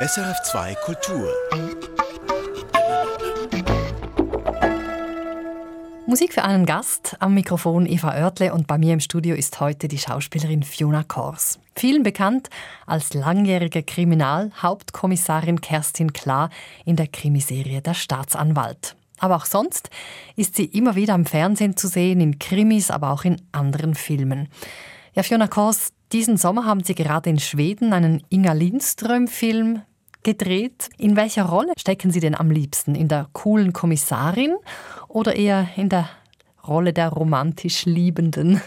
SRF2 Kultur. Musik für einen Gast. Am Mikrofon Eva Oertle und bei mir im Studio ist heute die Schauspielerin Fiona Kors. Vielen bekannt als langjährige Kriminalhauptkommissarin Kerstin Klar in der Krimiserie Der Staatsanwalt. Aber auch sonst ist sie immer wieder am Fernsehen zu sehen, in Krimis, aber auch in anderen Filmen. Ja, Fiona Kors, diesen Sommer haben Sie gerade in Schweden einen Inga Lindström-Film gedreht. In welcher Rolle stecken Sie denn am liebsten? In der coolen Kommissarin oder eher in der Rolle der romantisch Liebenden?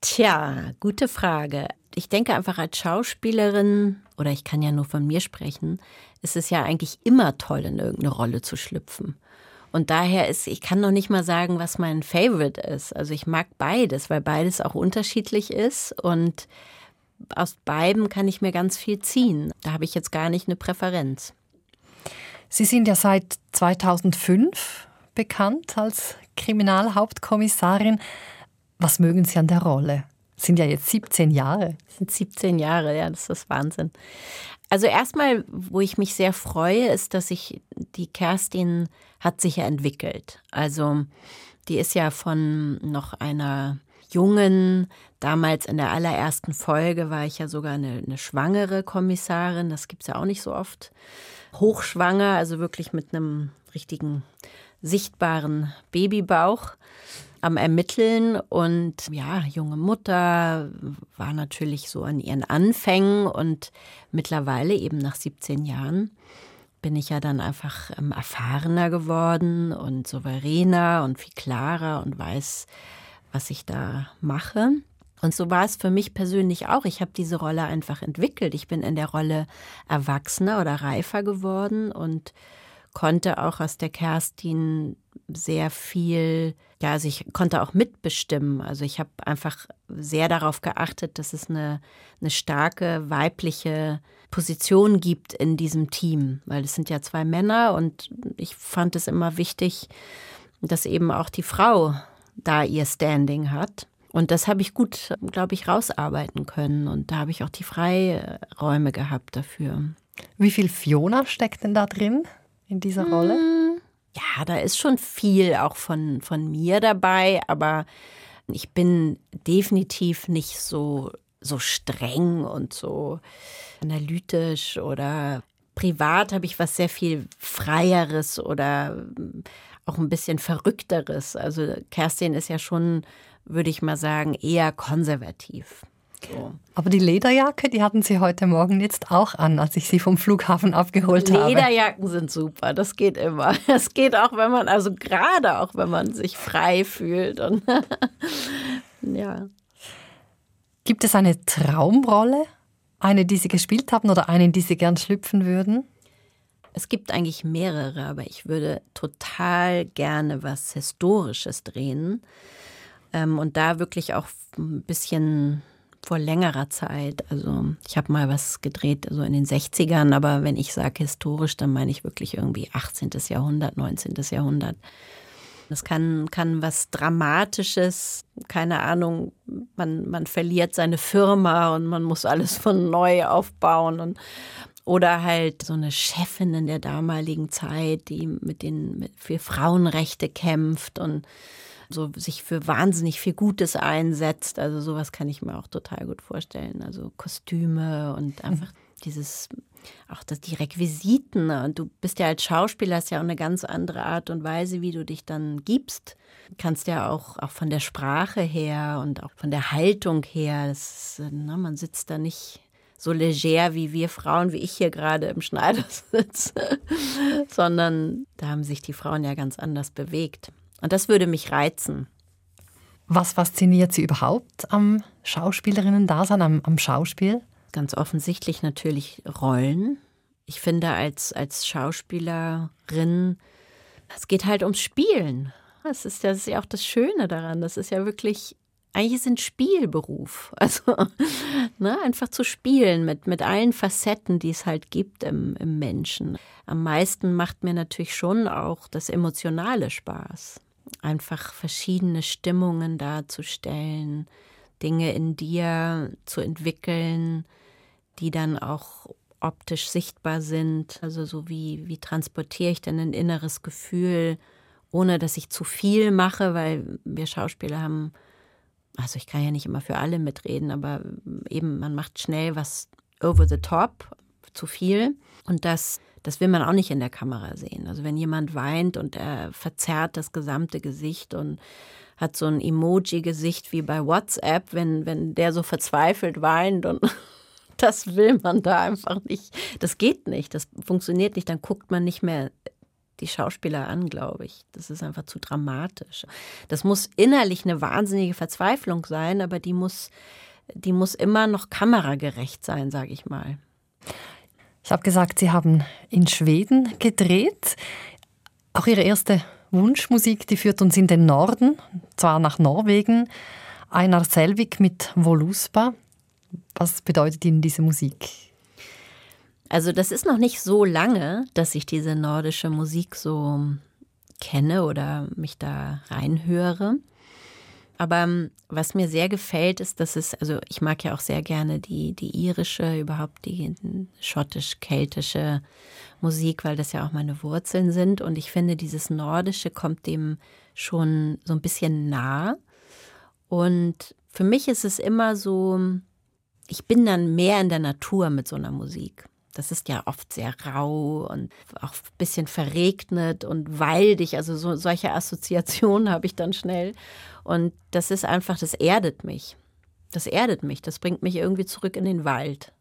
Tja, gute Frage. Ich denke einfach als Schauspielerin, oder ich kann ja nur von mir sprechen, ist es ja eigentlich immer toll, in irgendeine Rolle zu schlüpfen. Und daher ist, ich kann noch nicht mal sagen, was mein Favorite ist. Also ich mag beides, weil beides auch unterschiedlich ist und aus beiden kann ich mir ganz viel ziehen. Da habe ich jetzt gar nicht eine Präferenz. Sie sind ja seit 2005 bekannt als Kriminalhauptkommissarin. Was mögen Sie an der Rolle? Sind ja jetzt 17 Jahre. Das sind 17 Jahre, ja, das ist Wahnsinn. Also erstmal, wo ich mich sehr freue, ist, dass ich die Kerstin hat sich ja entwickelt. Also die ist ja von noch einer jungen, damals in der allerersten Folge war ich ja sogar eine, eine schwangere Kommissarin, das gibt es ja auch nicht so oft. Hochschwanger, also wirklich mit einem richtigen sichtbaren Babybauch am Ermitteln und ja, junge Mutter war natürlich so an ihren Anfängen und mittlerweile eben nach 17 Jahren bin ich ja dann einfach ähm, erfahrener geworden und souveräner und viel klarer und weiß, was ich da mache. Und so war es für mich persönlich auch. Ich habe diese Rolle einfach entwickelt. Ich bin in der Rolle erwachsener oder reifer geworden und konnte auch aus der Kerstin sehr viel, ja, also ich konnte auch mitbestimmen. Also ich habe einfach sehr darauf geachtet, dass es eine, eine starke weibliche Position gibt in diesem Team, weil es sind ja zwei Männer und ich fand es immer wichtig, dass eben auch die Frau da ihr Standing hat. Und das habe ich gut, glaube ich, rausarbeiten können. Und da habe ich auch die Freiräume gehabt dafür. Wie viel Fiona steckt denn da drin in dieser Rolle? Ja, da ist schon viel auch von, von mir dabei, aber ich bin definitiv nicht so, so streng und so analytisch oder privat habe ich was sehr viel Freieres oder auch ein bisschen Verrückteres. Also Kerstin ist ja schon, würde ich mal sagen, eher konservativ. So. Aber die Lederjacke, die hatten Sie heute Morgen jetzt auch an, als ich Sie vom Flughafen abgeholt Lederjacken habe. Lederjacken sind super, das geht immer. Das geht auch, wenn man, also gerade auch, wenn man sich frei fühlt. Und ja. Gibt es eine Traumrolle? Eine, die Sie gespielt haben oder eine, in die Sie gern schlüpfen würden? Es gibt eigentlich mehrere, aber ich würde total gerne was Historisches drehen. Ähm, und da wirklich auch ein bisschen vor längerer Zeit. Also ich habe mal was gedreht, so in den 60ern, aber wenn ich sage historisch, dann meine ich wirklich irgendwie 18. Jahrhundert, 19. Jahrhundert. Das kann, kann was Dramatisches, keine Ahnung, man, man verliert seine Firma und man muss alles von neu aufbauen und oder halt so eine Chefin in der damaligen Zeit, die mit den für Frauenrechte kämpft und so sich für wahnsinnig viel Gutes einsetzt. Also sowas kann ich mir auch total gut vorstellen. Also Kostüme und mhm. einfach dieses auch das, die Requisiten. Und du bist ja als Schauspieler, hast ja auch eine ganz andere Art und Weise, wie du dich dann gibst. Du kannst ja auch, auch von der Sprache her und auch von der Haltung her, das, ne, man sitzt da nicht so leger wie wir Frauen, wie ich hier gerade im Schneidersitz, sondern da haben sich die Frauen ja ganz anders bewegt. Und das würde mich reizen. Was fasziniert Sie überhaupt am Schauspielerinnen-Dasein, am, am Schauspiel? Ganz offensichtlich natürlich Rollen. Ich finde, als, als Schauspielerin, es geht halt ums Spielen. Das ist, das ist ja auch das Schöne daran. Das ist ja wirklich eigentlich ist es ein Spielberuf. Also ne, einfach zu spielen mit, mit allen Facetten, die es halt gibt im, im Menschen. Am meisten macht mir natürlich schon auch das emotionale Spaß. Einfach verschiedene Stimmungen darzustellen, Dinge in dir zu entwickeln, die dann auch optisch sichtbar sind. Also so wie, wie transportiere ich denn ein inneres Gefühl, ohne dass ich zu viel mache, weil wir Schauspieler haben, also ich kann ja nicht immer für alle mitreden, aber eben man macht schnell was over the top, zu viel. Und das, das will man auch nicht in der Kamera sehen. Also wenn jemand weint und er verzerrt das gesamte Gesicht und hat so ein Emoji-Gesicht wie bei WhatsApp, wenn, wenn der so verzweifelt weint und das will man da einfach nicht. Das geht nicht, das funktioniert nicht, dann guckt man nicht mehr die Schauspieler an, glaube ich. Das ist einfach zu dramatisch. Das muss innerlich eine wahnsinnige Verzweiflung sein, aber die muss, die muss immer noch kameragerecht sein, sage ich mal. Ich habe gesagt, Sie haben in Schweden gedreht. Auch Ihre erste Wunschmusik, die führt uns in den Norden, zwar nach Norwegen. Einar Selvik mit Voluspa. Was bedeutet Ihnen diese Musik? Also das ist noch nicht so lange, dass ich diese nordische Musik so kenne oder mich da reinhöre. Aber ähm, was mir sehr gefällt, ist, dass es, also ich mag ja auch sehr gerne die, die irische, überhaupt die schottisch-keltische Musik, weil das ja auch meine Wurzeln sind. Und ich finde, dieses Nordische kommt dem schon so ein bisschen nah. Und für mich ist es immer so, ich bin dann mehr in der Natur mit so einer Musik. Das ist ja oft sehr rau und auch ein bisschen verregnet und waldig. Also so, solche Assoziationen habe ich dann schnell. Und das ist einfach, das erdet mich. Das erdet mich. Das bringt mich irgendwie zurück in den Wald.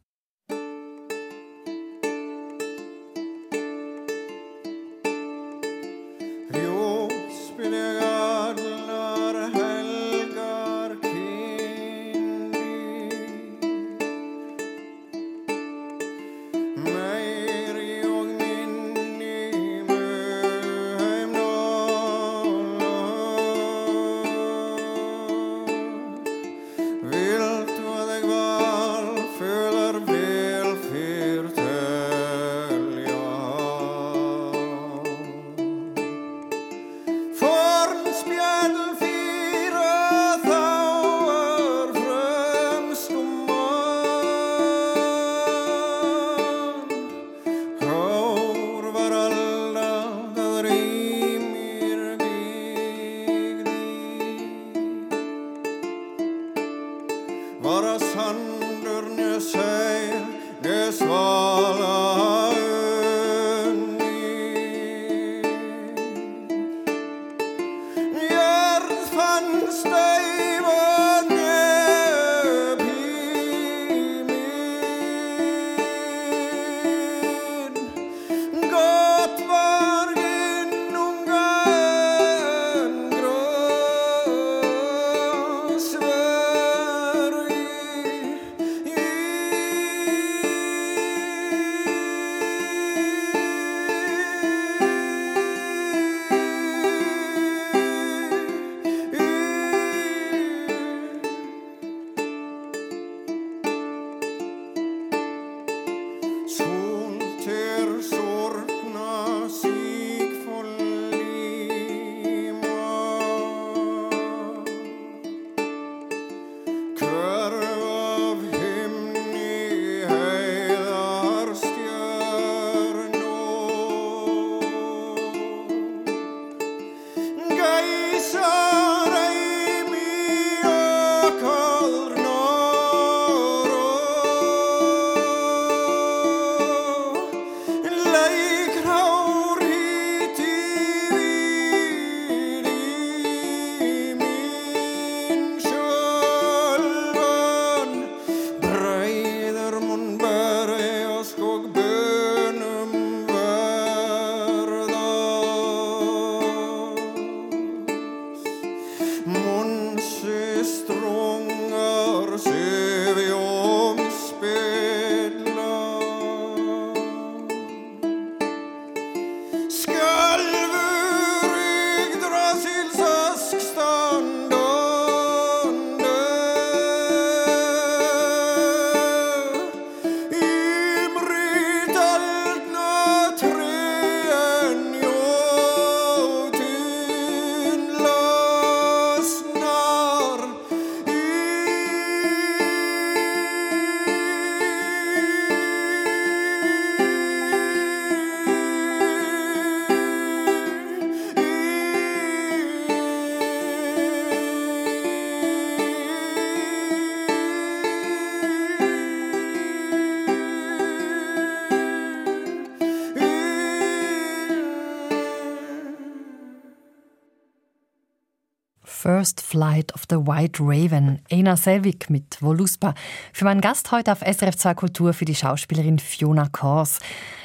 First Flight of the White Raven, Ena Selvik mit Voluspa. Für meinen Gast heute auf SRF 2 Kultur für die Schauspielerin Fiona Kors.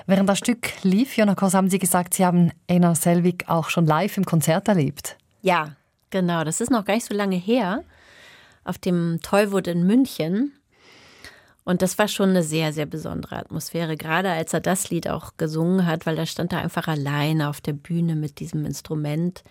Während das Stück lief, Fiona Kors, haben Sie gesagt, Sie haben Ena Selvik auch schon live im Konzert erlebt. Ja, genau. Das ist noch gar nicht so lange her. Auf dem Tollwood in München. Und das war schon eine sehr, sehr besondere Atmosphäre, gerade als er das Lied auch gesungen hat, weil er stand da einfach alleine auf der Bühne mit diesem Instrument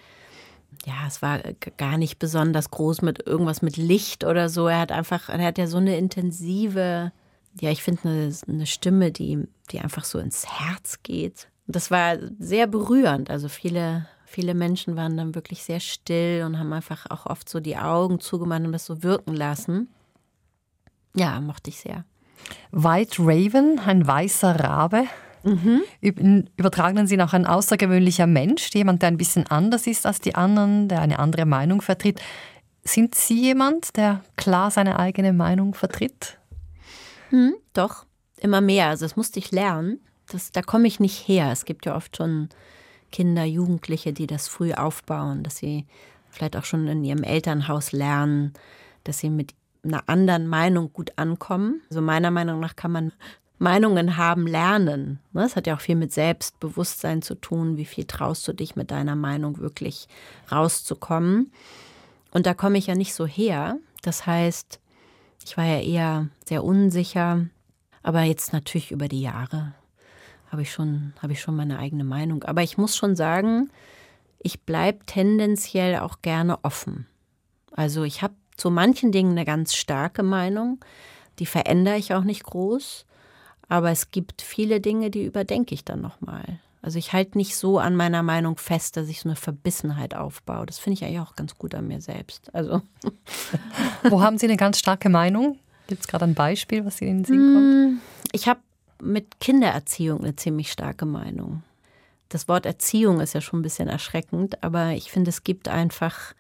ja, es war gar nicht besonders groß mit irgendwas mit Licht oder so. Er hat einfach, er hat ja so eine intensive, ja, ich finde eine, eine Stimme, die, die einfach so ins Herz geht. Das war sehr berührend. Also viele, viele Menschen waren dann wirklich sehr still und haben einfach auch oft so die Augen zugemacht und das so wirken lassen. Ja, mochte ich sehr. White Raven, ein weißer Rabe. Mhm. Im übertragenen Sinn auch ein außergewöhnlicher Mensch, jemand, der ein bisschen anders ist als die anderen, der eine andere Meinung vertritt. Sind Sie jemand, der klar seine eigene Meinung vertritt? Hm, doch, immer mehr. Also das musste ich lernen. Das, da komme ich nicht her. Es gibt ja oft schon Kinder, Jugendliche, die das früh aufbauen, dass sie vielleicht auch schon in ihrem Elternhaus lernen, dass sie mit einer anderen Meinung gut ankommen. Also meiner Meinung nach kann man Meinungen haben lernen. Das hat ja auch viel mit Selbstbewusstsein zu tun. Wie viel traust du dich mit deiner Meinung wirklich rauszukommen? Und da komme ich ja nicht so her. Das heißt, ich war ja eher sehr unsicher. Aber jetzt natürlich über die Jahre habe ich schon, habe ich schon meine eigene Meinung. Aber ich muss schon sagen, ich bleibe tendenziell auch gerne offen. Also ich habe zu manchen Dingen eine ganz starke Meinung. Die verändere ich auch nicht groß. Aber es gibt viele Dinge, die überdenke ich dann nochmal. Also ich halte nicht so an meiner Meinung fest, dass ich so eine Verbissenheit aufbaue. Das finde ich eigentlich auch ganz gut an mir selbst. Also. Wo haben Sie eine ganz starke Meinung? Gibt es gerade ein Beispiel, was Ihnen in den Sinn kommt? Hm, ich habe mit Kindererziehung eine ziemlich starke Meinung. Das Wort Erziehung ist ja schon ein bisschen erschreckend, aber ich finde, es gibt einfach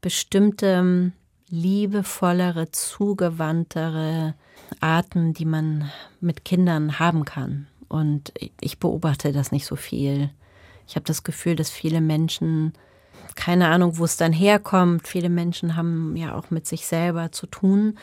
bestimmte liebevollere, zugewandtere Arten, die man mit Kindern haben kann. Und ich beobachte das nicht so viel. Ich habe das Gefühl, dass viele Menschen, keine Ahnung, wo es dann herkommt, viele Menschen haben ja auch mit sich selber zu tun,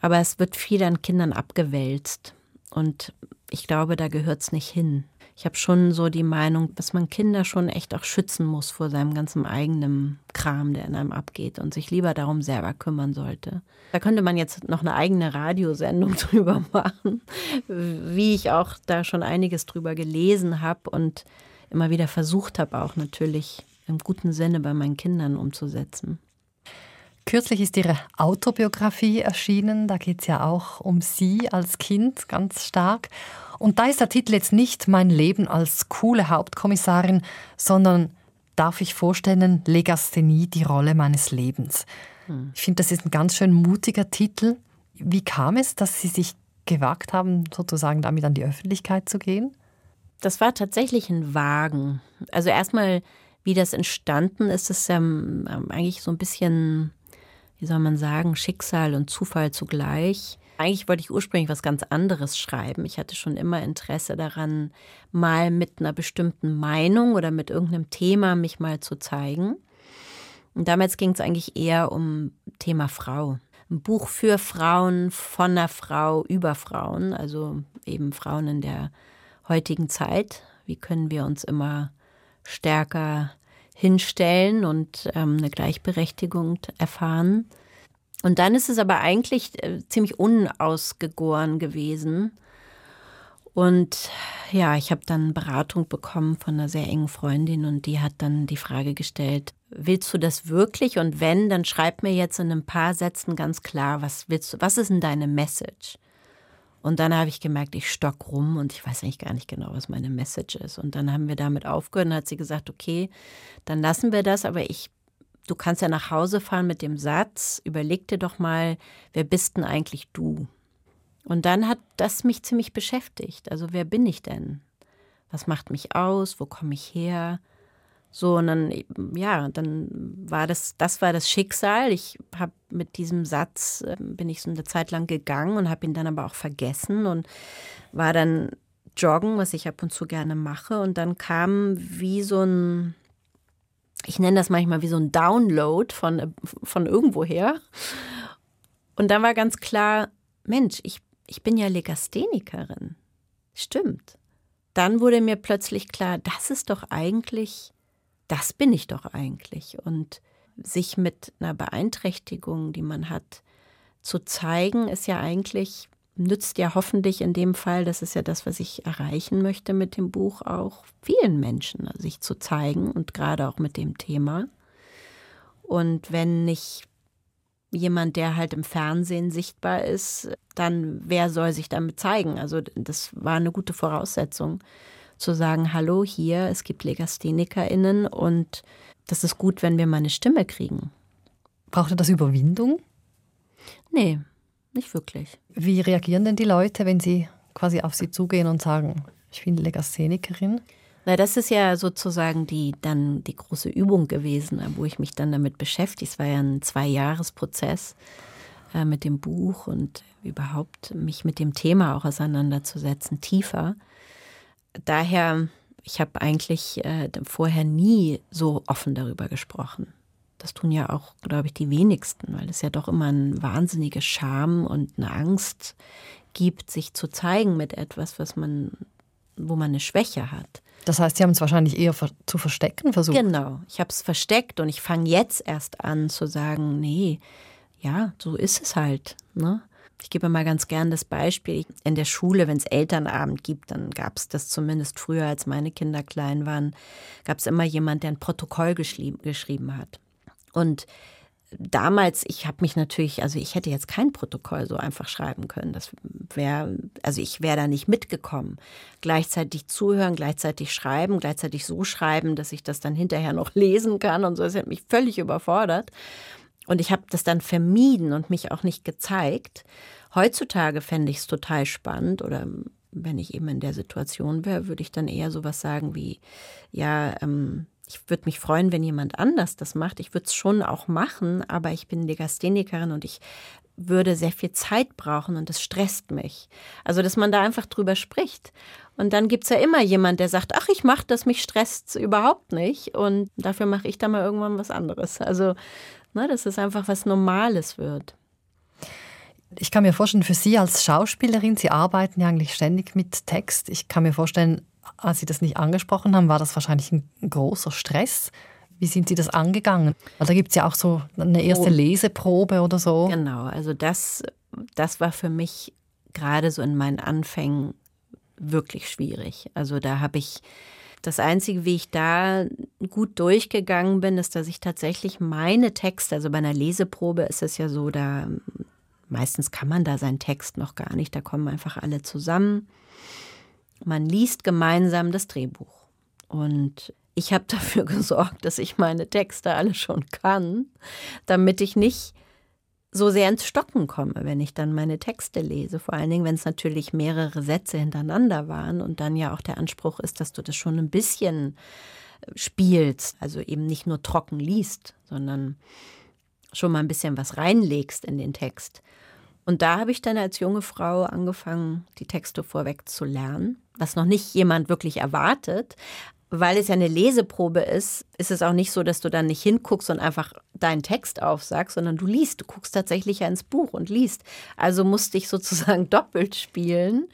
aber es wird viel an Kindern abgewälzt. Und ich glaube, da gehört es nicht hin ich habe schon so die Meinung, dass man Kinder schon echt auch schützen muss vor seinem ganzen eigenen Kram, der in einem abgeht und sich lieber darum selber kümmern sollte. Da könnte man jetzt noch eine eigene Radiosendung drüber machen, wie ich auch da schon einiges drüber gelesen habe und immer wieder versucht habe, auch natürlich im guten Sinne bei meinen Kindern umzusetzen. Kürzlich ist Ihre Autobiografie erschienen. Da geht es ja auch um Sie als Kind ganz stark. Und da ist der Titel jetzt nicht Mein Leben als coole Hauptkommissarin, sondern darf ich vorstellen, Legasthenie, die Rolle meines Lebens. Hm. Ich finde, das ist ein ganz schön mutiger Titel. Wie kam es, dass Sie sich gewagt haben, sozusagen damit an die Öffentlichkeit zu gehen? Das war tatsächlich ein Wagen. Also erstmal, wie das entstanden ist, ist ähm, eigentlich so ein bisschen, wie soll man sagen, Schicksal und Zufall zugleich. Eigentlich wollte ich ursprünglich was ganz anderes schreiben. Ich hatte schon immer Interesse daran, mal mit einer bestimmten Meinung oder mit irgendeinem Thema mich mal zu zeigen. Und damals ging es eigentlich eher um Thema Frau. Ein Buch für Frauen, von einer Frau, über Frauen, also eben Frauen in der heutigen Zeit. Wie können wir uns immer stärker hinstellen und ähm, eine Gleichberechtigung erfahren? Und dann ist es aber eigentlich äh, ziemlich unausgegoren gewesen. Und ja, ich habe dann Beratung bekommen von einer sehr engen Freundin und die hat dann die Frage gestellt, willst du das wirklich? Und wenn, dann schreib mir jetzt in ein paar Sätzen ganz klar, was willst du, was ist denn deine Message? Und dann habe ich gemerkt, ich stock rum und ich weiß eigentlich gar nicht genau, was meine Message ist. Und dann haben wir damit aufgehört und hat sie gesagt, okay, dann lassen wir das, aber ich Du kannst ja nach Hause fahren mit dem Satz, überleg dir doch mal, wer bist denn eigentlich du? Und dann hat das mich ziemlich beschäftigt. Also wer bin ich denn? Was macht mich aus? Wo komme ich her? So, und dann, ja, dann war das, das war das Schicksal. Ich habe mit diesem Satz, äh, bin ich so eine Zeit lang gegangen und habe ihn dann aber auch vergessen und war dann joggen, was ich ab und zu gerne mache. Und dann kam wie so ein, ich nenne das manchmal wie so ein Download von, von irgendwoher. Und dann war ganz klar, Mensch, ich, ich bin ja Legasthenikerin. Stimmt. Dann wurde mir plötzlich klar, das ist doch eigentlich, das bin ich doch eigentlich. Und sich mit einer Beeinträchtigung, die man hat, zu zeigen, ist ja eigentlich, nützt ja hoffentlich in dem Fall, das ist ja das, was ich erreichen möchte mit dem Buch auch, vielen Menschen, also sich zu zeigen und gerade auch mit dem Thema. Und wenn nicht jemand, der halt im Fernsehen sichtbar ist, dann wer soll sich damit zeigen? Also das war eine gute Voraussetzung, zu sagen, hallo hier, es gibt LegasthenikerInnen und das ist gut, wenn wir mal eine Stimme kriegen. Brauchte das Überwindung? Nee, nicht wirklich. Wie reagieren denn die Leute, wenn sie quasi auf sie zugehen und sagen, ich bin Legasthenikerin? Na, das ist ja sozusagen die dann die große Übung gewesen, wo ich mich dann damit beschäftige. Es war ja ein Zwei-Jahres-Prozess äh, mit dem Buch und überhaupt mich mit dem Thema auch auseinanderzusetzen, tiefer. Daher, ich habe eigentlich äh, vorher nie so offen darüber gesprochen. Das tun ja auch, glaube ich, die wenigsten, weil es ja doch immer eine wahnsinnige Scham und eine Angst gibt, sich zu zeigen mit etwas, was man, wo man eine Schwäche hat. Das heißt, Sie haben es wahrscheinlich eher zu verstecken versucht. Genau, ich habe es versteckt und ich fange jetzt erst an zu sagen, nee, ja, so ist es halt. Ne? Ich gebe mal ganz gern das Beispiel. In der Schule, wenn es Elternabend gibt, dann gab es das zumindest früher, als meine Kinder klein waren, gab es immer jemand, der ein Protokoll geschrieben hat. Und damals, ich habe mich natürlich, also ich hätte jetzt kein Protokoll so einfach schreiben können. Das wäre, also ich wäre da nicht mitgekommen. Gleichzeitig zuhören, gleichzeitig schreiben, gleichzeitig so schreiben, dass ich das dann hinterher noch lesen kann und so. Das hat mich völlig überfordert. Und ich habe das dann vermieden und mich auch nicht gezeigt. Heutzutage fände ich es total spannend oder wenn ich eben in der Situation wäre, würde ich dann eher sowas sagen wie, ja, ähm, ich würde mich freuen, wenn jemand anders das macht. Ich würde es schon auch machen, aber ich bin Legasthenikerin und ich würde sehr viel Zeit brauchen und das stresst mich. Also, dass man da einfach drüber spricht. Und dann gibt es ja immer jemand, der sagt, ach, ich mache das, mich stresst überhaupt nicht. Und dafür mache ich dann mal irgendwann was anderes. Also, ne, dass es einfach was Normales wird. Ich kann mir vorstellen, für Sie als Schauspielerin, Sie arbeiten ja eigentlich ständig mit Text. Ich kann mir vorstellen, als Sie das nicht angesprochen haben, war das wahrscheinlich ein großer Stress. Wie sind Sie das angegangen? Weil da gibt es ja auch so eine erste oh. Leseprobe oder so. Genau, also das, das war für mich gerade so in meinen Anfängen wirklich schwierig. Also da habe ich das Einzige, wie ich da gut durchgegangen bin, ist, dass ich tatsächlich meine Texte, also bei einer Leseprobe ist es ja so, da meistens kann man da seinen Text noch gar nicht, da kommen einfach alle zusammen. Man liest gemeinsam das Drehbuch. Und ich habe dafür gesorgt, dass ich meine Texte alle schon kann, damit ich nicht so sehr ins Stocken komme, wenn ich dann meine Texte lese. Vor allen Dingen, wenn es natürlich mehrere Sätze hintereinander waren und dann ja auch der Anspruch ist, dass du das schon ein bisschen äh, spielst, also eben nicht nur trocken liest, sondern schon mal ein bisschen was reinlegst in den Text. Und da habe ich dann als junge Frau angefangen, die Texte vorweg zu lernen, was noch nicht jemand wirklich erwartet. Weil es ja eine Leseprobe ist, ist es auch nicht so, dass du dann nicht hinguckst und einfach deinen Text aufsagst, sondern du liest. Du guckst tatsächlich ja ins Buch und liest. Also musste ich sozusagen doppelt spielen,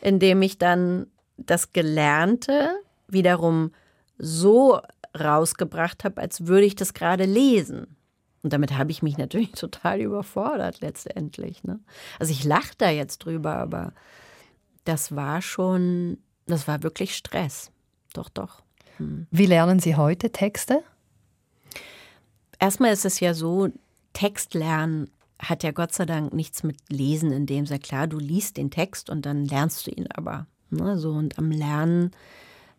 indem ich dann das Gelernte wiederum so rausgebracht habe, als würde ich das gerade lesen. Und damit habe ich mich natürlich total überfordert letztendlich. Ne? Also ich lache da jetzt drüber, aber das war schon, das war wirklich Stress. Doch, doch. Hm. Wie lernen Sie heute Texte? Erstmal ist es ja so, Text lernen hat ja Gott sei Dank nichts mit Lesen in dem Sinne. Klar, du liest den Text und dann lernst du ihn aber. Ne? So, und am Lernen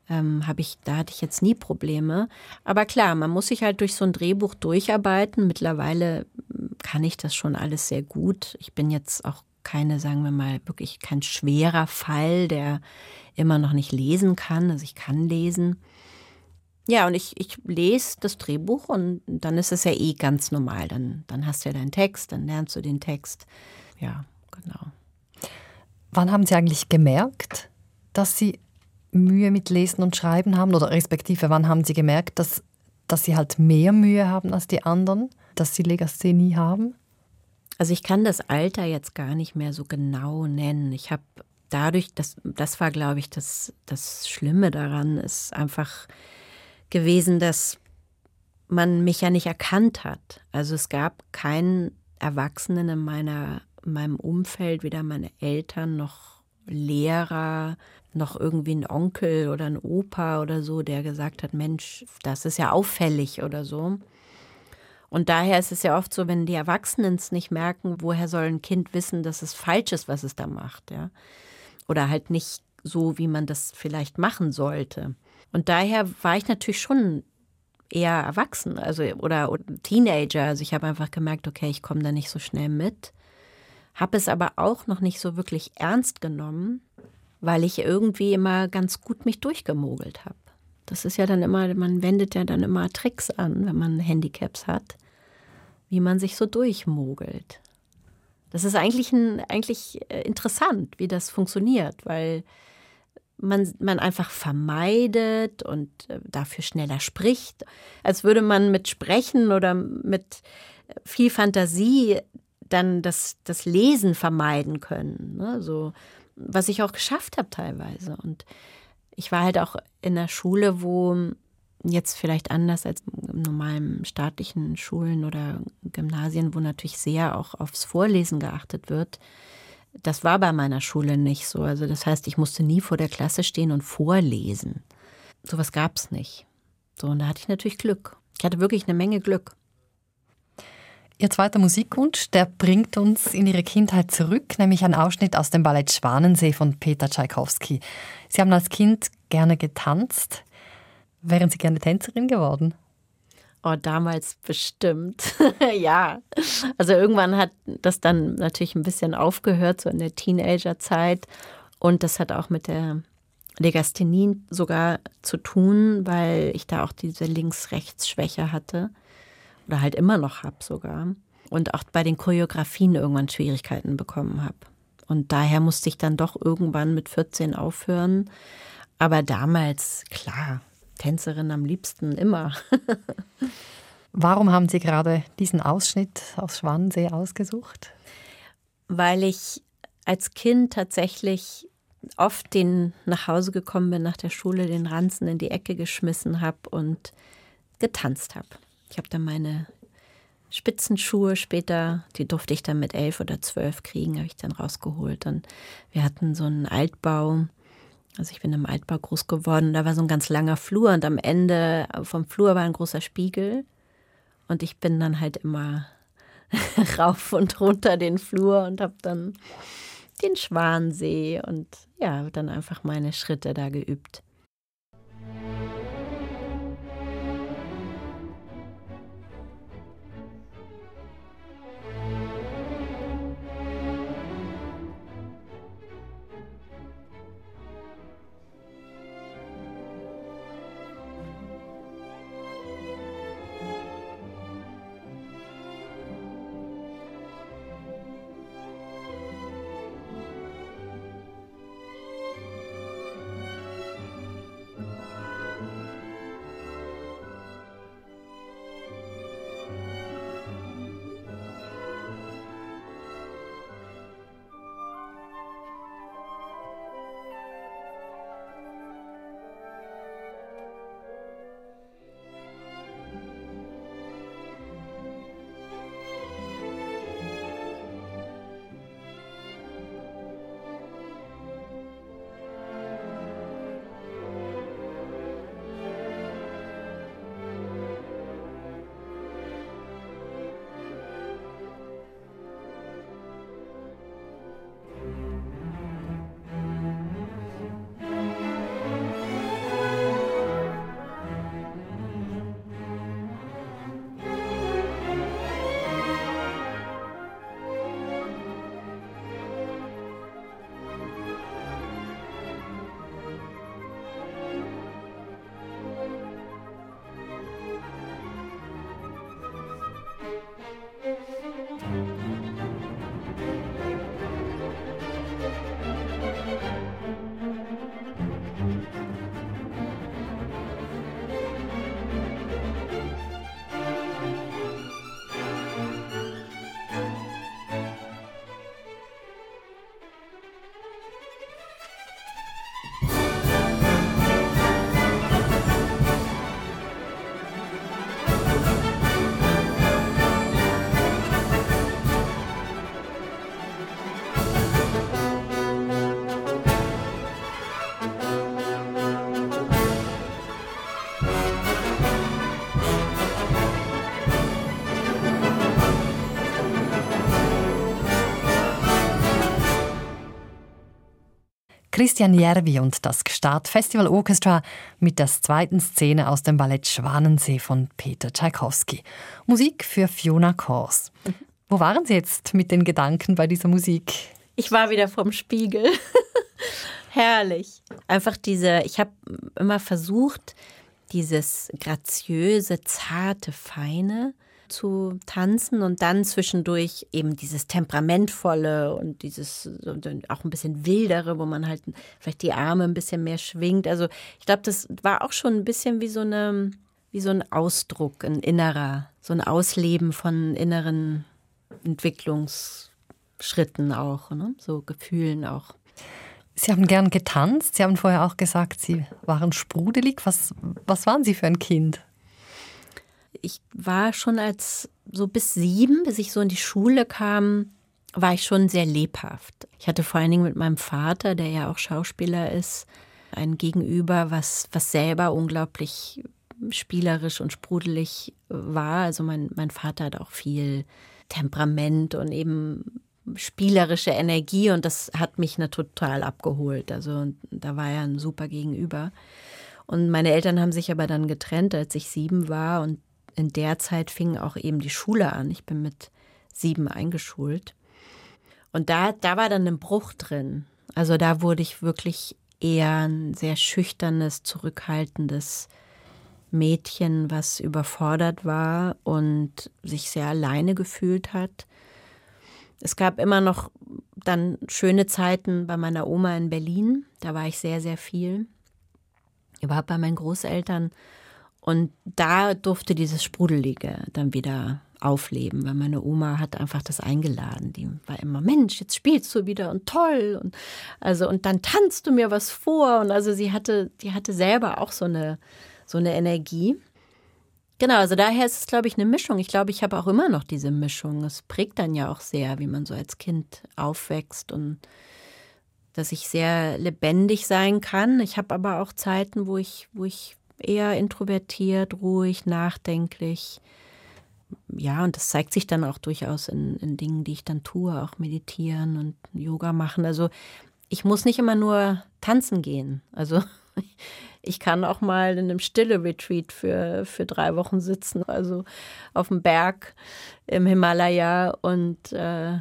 ähm, habe ich, da hatte ich jetzt nie Probleme. Aber klar, man muss sich halt durch so ein Drehbuch durcharbeiten. Mittlerweile hm, kann ich das schon alles sehr gut. Ich bin jetzt auch keine, sagen wir mal, wirklich kein schwerer Fall, der immer noch nicht lesen kann. Also ich kann lesen. Ja, und ich, ich lese das Drehbuch und dann ist es ja eh ganz normal. Dann, dann hast du ja deinen Text, dann lernst du den Text. Ja, genau. Wann haben Sie eigentlich gemerkt, dass Sie Mühe mit Lesen und Schreiben haben? Oder respektive, wann haben Sie gemerkt, dass dass sie halt mehr Mühe haben als die anderen, dass sie Legasthenie haben? Also ich kann das Alter jetzt gar nicht mehr so genau nennen. Ich habe dadurch, das, das war, glaube ich, das, das Schlimme daran, ist einfach gewesen, dass man mich ja nicht erkannt hat. Also es gab keinen Erwachsenen in meiner, in meinem Umfeld, weder meine Eltern noch Lehrer, noch irgendwie ein Onkel oder ein Opa oder so, der gesagt hat, Mensch, das ist ja auffällig oder so. Und daher ist es ja oft so, wenn die Erwachsenen es nicht merken, woher soll ein Kind wissen, dass es falsch ist, was es da macht, ja? Oder halt nicht so, wie man das vielleicht machen sollte. Und daher war ich natürlich schon eher erwachsen, also oder, oder Teenager. Also ich habe einfach gemerkt, okay, ich komme da nicht so schnell mit. Habe es aber auch noch nicht so wirklich ernst genommen, weil ich irgendwie immer ganz gut mich durchgemogelt habe. Das ist ja dann immer, man wendet ja dann immer Tricks an, wenn man Handicaps hat, wie man sich so durchmogelt. Das ist eigentlich, ein, eigentlich äh, interessant, wie das funktioniert, weil man, man einfach vermeidet und äh, dafür schneller spricht, als würde man mit Sprechen oder mit viel Fantasie dann das, das Lesen vermeiden können. Ne? So, was ich auch geschafft habe teilweise. Und ich war halt auch in der Schule, wo jetzt vielleicht anders als in normalen staatlichen Schulen oder Gymnasien, wo natürlich sehr auch aufs Vorlesen geachtet wird. Das war bei meiner Schule nicht so. Also das heißt, ich musste nie vor der Klasse stehen und vorlesen. Sowas gab es nicht. So, und da hatte ich natürlich Glück. Ich hatte wirklich eine Menge Glück. Ihr zweiter Musikwunsch, der bringt uns in Ihre Kindheit zurück, nämlich ein Ausschnitt aus dem Ballett Schwanensee von Peter Tschaikowski. Sie haben als Kind gerne getanzt. Wären Sie gerne Tänzerin geworden? Oh, damals bestimmt. ja. Also irgendwann hat das dann natürlich ein bisschen aufgehört, so in der Teenagerzeit. Und das hat auch mit der Legasthenie sogar zu tun, weil ich da auch diese Links-Rechts-Schwäche hatte oder halt immer noch habe sogar. Und auch bei den Choreografien irgendwann Schwierigkeiten bekommen habe. Und daher musste ich dann doch irgendwann mit 14 aufhören. Aber damals, klar, Tänzerin am liebsten immer. Warum haben Sie gerade diesen Ausschnitt aus Schwanensee ausgesucht? Weil ich als Kind tatsächlich oft den nach Hause gekommen bin nach der Schule, den Ranzen in die Ecke geschmissen habe und getanzt habe. Ich habe dann meine Spitzenschuhe später, die durfte ich dann mit elf oder zwölf kriegen, habe ich dann rausgeholt. Und wir hatten so einen Altbau. Also ich bin im Altbau groß geworden. Da war so ein ganz langer Flur und am Ende vom Flur war ein großer Spiegel. Und ich bin dann halt immer rauf und runter den Flur und habe dann den Schwansee und ja, dann einfach meine Schritte da geübt. Christian Järvi und das Gstaad Festival Orchestra mit der zweiten Szene aus dem Ballett Schwanensee von Peter Tschaikowski. Musik für Fiona Kors. Wo waren Sie jetzt mit den Gedanken bei dieser Musik? Ich war wieder vom Spiegel. Herrlich. Einfach diese, ich habe immer versucht, dieses graziöse, zarte, feine zu tanzen und dann zwischendurch eben dieses temperamentvolle und dieses auch ein bisschen wildere, wo man halt vielleicht die Arme ein bisschen mehr schwingt. Also ich glaube, das war auch schon ein bisschen wie so eine wie so ein Ausdruck, ein innerer, so ein Ausleben von inneren Entwicklungsschritten auch, ne? so Gefühlen auch. Sie haben gern getanzt. Sie haben vorher auch gesagt, Sie waren sprudelig. Was, was waren Sie für ein Kind? Ich war schon als so bis sieben, bis ich so in die Schule kam, war ich schon sehr lebhaft. Ich hatte vor allen Dingen mit meinem Vater, der ja auch Schauspieler ist, ein Gegenüber, was, was selber unglaublich spielerisch und sprudelig war. Also mein, mein Vater hat auch viel Temperament und eben spielerische Energie und das hat mich ne total abgeholt. Also da war er ein super Gegenüber. Und meine Eltern haben sich aber dann getrennt, als ich sieben war und in der Zeit fing auch eben die Schule an. Ich bin mit sieben eingeschult. Und da, da war dann ein Bruch drin. Also da wurde ich wirklich eher ein sehr schüchternes, zurückhaltendes Mädchen, was überfordert war und sich sehr alleine gefühlt hat. Es gab immer noch dann schöne Zeiten bei meiner Oma in Berlin. Da war ich sehr, sehr viel. Überhaupt bei meinen Großeltern. Und da durfte dieses Sprudelige dann wieder aufleben, weil meine Oma hat einfach das eingeladen. Die war immer, Mensch, jetzt spielst du wieder und toll und also und dann tanzt du mir was vor und also sie hatte, die hatte selber auch so eine so eine Energie. Genau, also daher ist es, glaube ich, eine Mischung. Ich glaube, ich habe auch immer noch diese Mischung. Es prägt dann ja auch sehr, wie man so als Kind aufwächst und dass ich sehr lebendig sein kann. Ich habe aber auch Zeiten, wo ich, wo ich eher introvertiert, ruhig, nachdenklich. Ja, und das zeigt sich dann auch durchaus in, in Dingen, die ich dann tue, auch meditieren und Yoga machen. Also ich muss nicht immer nur tanzen gehen. Also ich kann auch mal in einem Stille-Retreat für, für drei Wochen sitzen, also auf dem Berg im Himalaya und äh,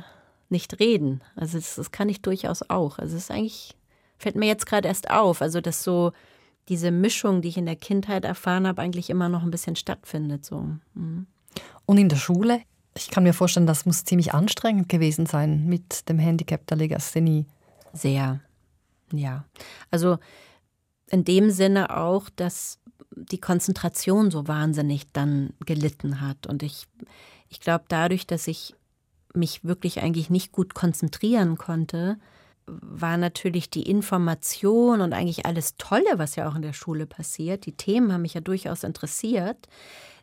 nicht reden. Also das, das kann ich durchaus auch. Also es ist eigentlich, fällt mir jetzt gerade erst auf, also dass so diese Mischung, die ich in der Kindheit erfahren habe, eigentlich immer noch ein bisschen stattfindet. So. Mhm. Und in der Schule? Ich kann mir vorstellen, das muss ziemlich anstrengend gewesen sein mit dem Handicap der Legasthenie. Sehr, ja. Also in dem Sinne auch, dass die Konzentration so wahnsinnig dann gelitten hat. Und ich, ich glaube, dadurch, dass ich mich wirklich eigentlich nicht gut konzentrieren konnte, war natürlich die Information und eigentlich alles Tolle, was ja auch in der Schule passiert. Die Themen haben mich ja durchaus interessiert.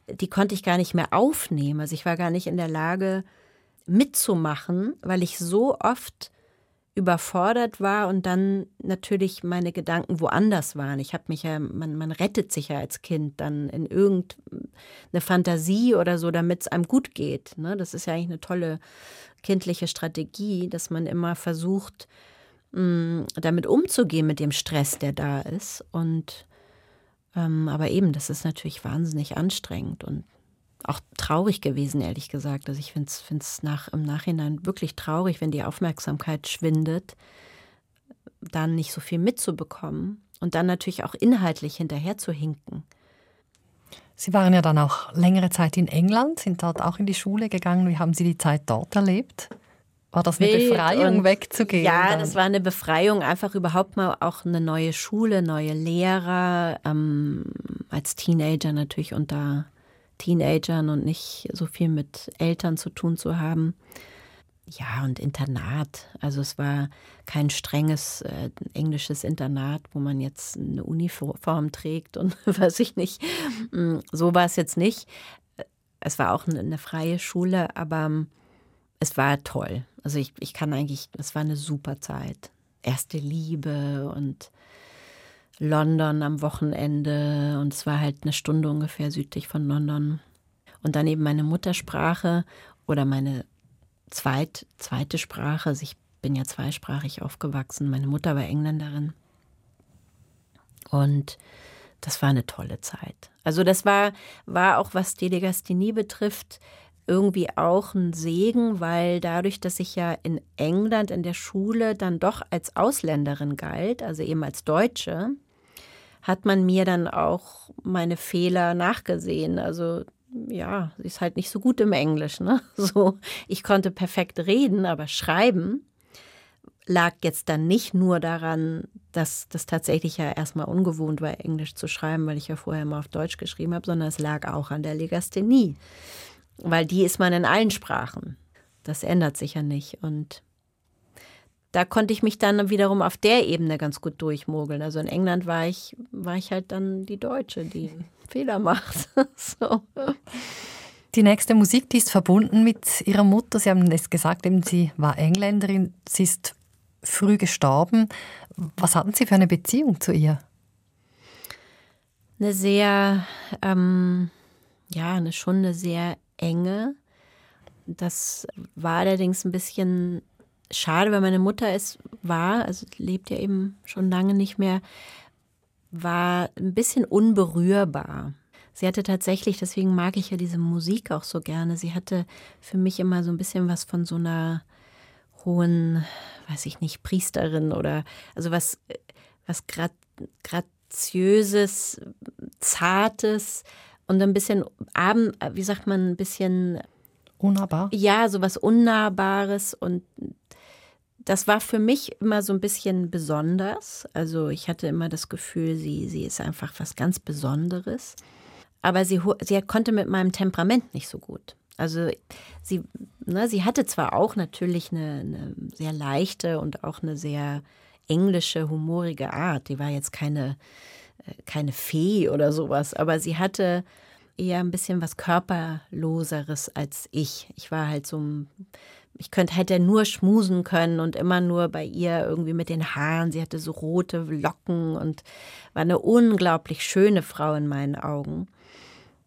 Die konnte ich gar nicht mehr aufnehmen. Also ich war gar nicht in der Lage mitzumachen, weil ich so oft überfordert war und dann natürlich meine Gedanken woanders waren. Ich habe mich ja, man, man rettet sich ja als Kind dann in irgendeine Fantasie oder so, damit es einem gut geht. Ne? Das ist ja eigentlich eine tolle kindliche Strategie, dass man immer versucht, mh, damit umzugehen mit dem Stress, der da ist. Und ähm, aber eben, das ist natürlich wahnsinnig anstrengend und auch traurig gewesen, ehrlich gesagt. Also ich finde es nach, im Nachhinein wirklich traurig, wenn die Aufmerksamkeit schwindet, dann nicht so viel mitzubekommen und dann natürlich auch inhaltlich hinterher zu hinken. Sie waren ja dann auch längere Zeit in England, sind dort auch in die Schule gegangen. Wie haben Sie die Zeit dort erlebt? War das eine Befreiung, wegzugehen? Ja, dann? das war eine Befreiung, einfach überhaupt mal auch eine neue Schule, neue Lehrer, ähm, als Teenager natürlich unter Teenagern und nicht so viel mit Eltern zu tun zu haben. Ja, und Internat. Also es war kein strenges äh, englisches Internat, wo man jetzt eine Uniform trägt und weiß ich nicht. Mm, so war es jetzt nicht. Es war auch eine, eine freie Schule, aber ähm, es war toll. Also ich, ich kann eigentlich, es war eine super Zeit. Erste Liebe und London am Wochenende und es war halt eine Stunde ungefähr südlich von London. Und dann eben meine Muttersprache oder meine zweit, zweite Sprache. Also ich bin ja zweisprachig aufgewachsen. Meine Mutter war Engländerin. Und das war eine tolle Zeit. Also das war, war auch, was die Legasthenie betrifft, irgendwie auch ein Segen, weil dadurch, dass ich ja in England in der Schule dann doch als Ausländerin galt, also eben als Deutsche, hat man mir dann auch meine Fehler nachgesehen. Also ja, sie ist halt nicht so gut im Englisch. Ne? So, ich konnte perfekt reden, aber schreiben lag jetzt dann nicht nur daran, dass das tatsächlich ja erstmal ungewohnt war, Englisch zu schreiben, weil ich ja vorher immer auf Deutsch geschrieben habe, sondern es lag auch an der Legasthenie. Weil die ist man in allen Sprachen. Das ändert sich ja nicht. Und da konnte ich mich dann wiederum auf der Ebene ganz gut durchmogeln. Also in England war ich, war ich halt dann die Deutsche, die Fehler macht. so. Die nächste Musik, die ist verbunden mit ihrer Mutter. Sie haben es gesagt, eben, sie war Engländerin. Sie ist früh gestorben. Was hatten Sie für eine Beziehung zu ihr? Eine sehr, ähm, ja, eine, schon eine sehr enge. Das war allerdings ein bisschen schade, weil meine Mutter es war, also lebt ja eben schon lange nicht mehr, war ein bisschen unberührbar. Sie hatte tatsächlich, deswegen mag ich ja diese Musik auch so gerne, sie hatte für mich immer so ein bisschen was von so einer hohen, weiß ich nicht, Priesterin oder also was, was graziöses, zartes und ein bisschen abend, wie sagt man, ein bisschen unnahbar. Ja, so was unnahbares und das war für mich immer so ein bisschen besonders. Also ich hatte immer das Gefühl, sie, sie ist einfach was ganz Besonderes. Aber sie, sie konnte mit meinem Temperament nicht so gut. Also sie, ne, sie hatte zwar auch natürlich eine, eine, sehr leichte und auch eine sehr englische, humorige Art. Die war jetzt keine, keine Fee oder sowas, aber sie hatte eher ein bisschen was Körperloseres als ich. Ich war halt so ich könnte, hätte nur schmusen können und immer nur bei ihr irgendwie mit den Haaren. Sie hatte so rote Locken und war eine unglaublich schöne Frau in meinen Augen.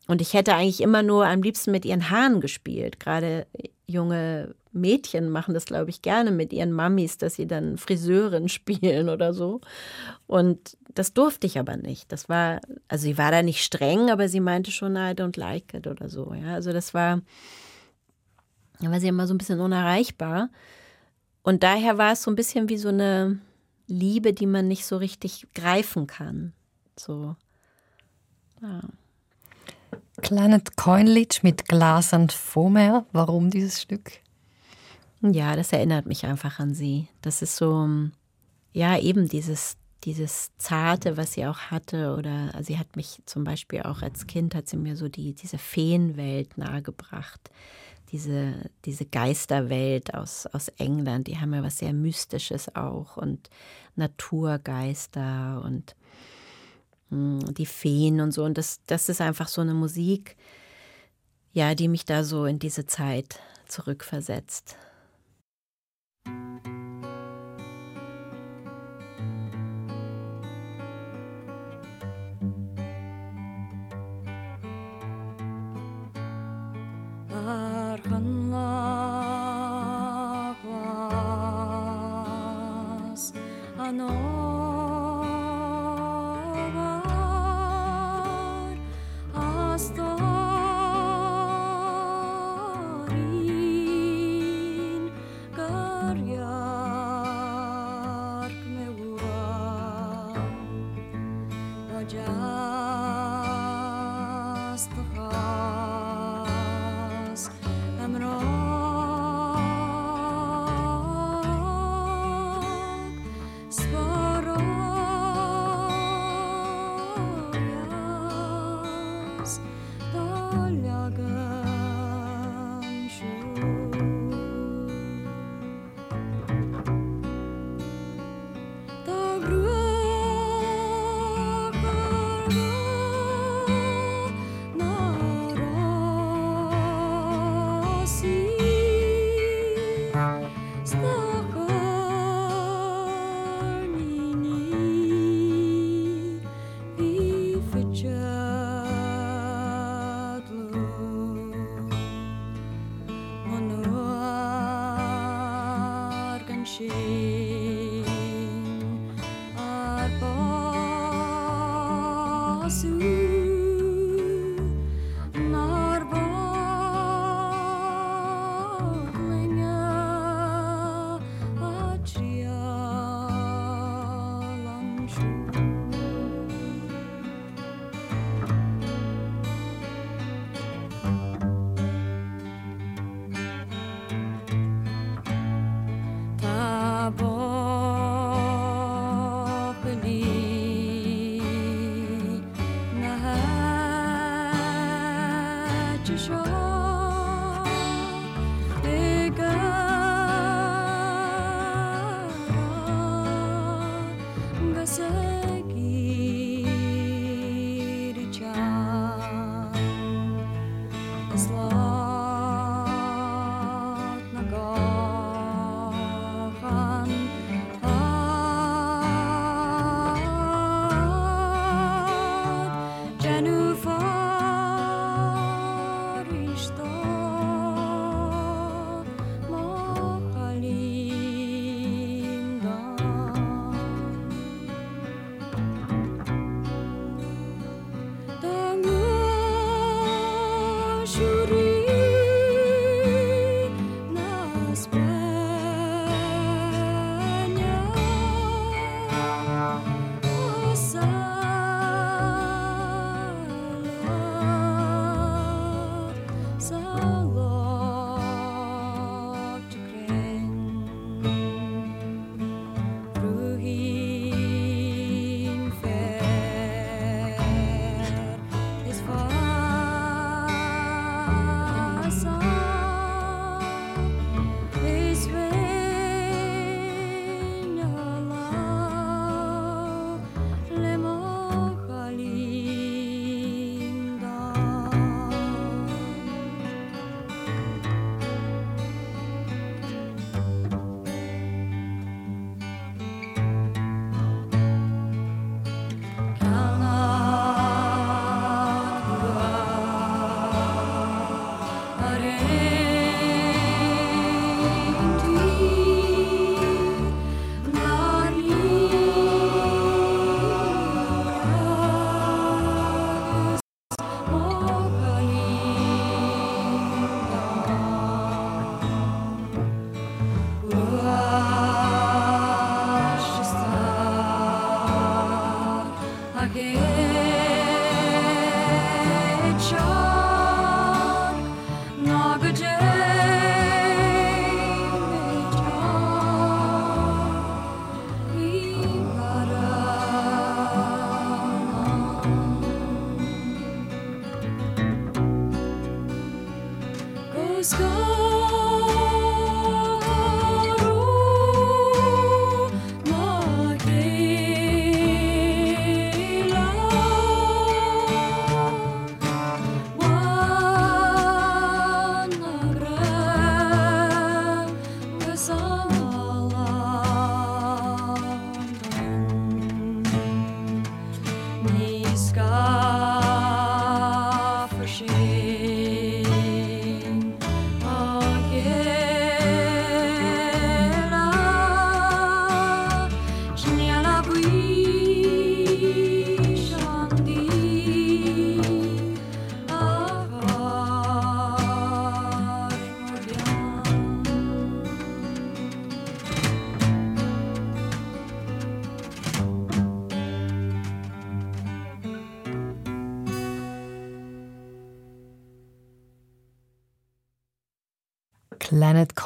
Und ich hätte eigentlich immer nur am liebsten mit ihren Haaren gespielt. Gerade junge Mädchen machen das, glaube ich, gerne mit ihren Mamis, dass sie dann Friseurin spielen oder so. Und das durfte ich aber nicht. Das war, also sie war da nicht streng, aber sie meinte schon, I don't like it oder so. Ja, also das war, da war sie immer so ein bisschen unerreichbar. Und daher war es so ein bisschen wie so eine Liebe, die man nicht so richtig greifen kann. So, ja. Planet Coinlich mit Glas und Fomer. Warum dieses Stück? Ja, das erinnert mich einfach an sie. Das ist so, ja, eben dieses, dieses Zarte, was sie auch hatte. Oder also sie hat mich zum Beispiel auch als Kind, hat sie mir so die, diese Feenwelt nahegebracht. Diese, diese Geisterwelt aus, aus England, die haben ja was sehr Mystisches auch und Naturgeister und hm, die Feen und so. Und das, das ist einfach so eine Musik, ja, die mich da so in diese Zeit zurückversetzt.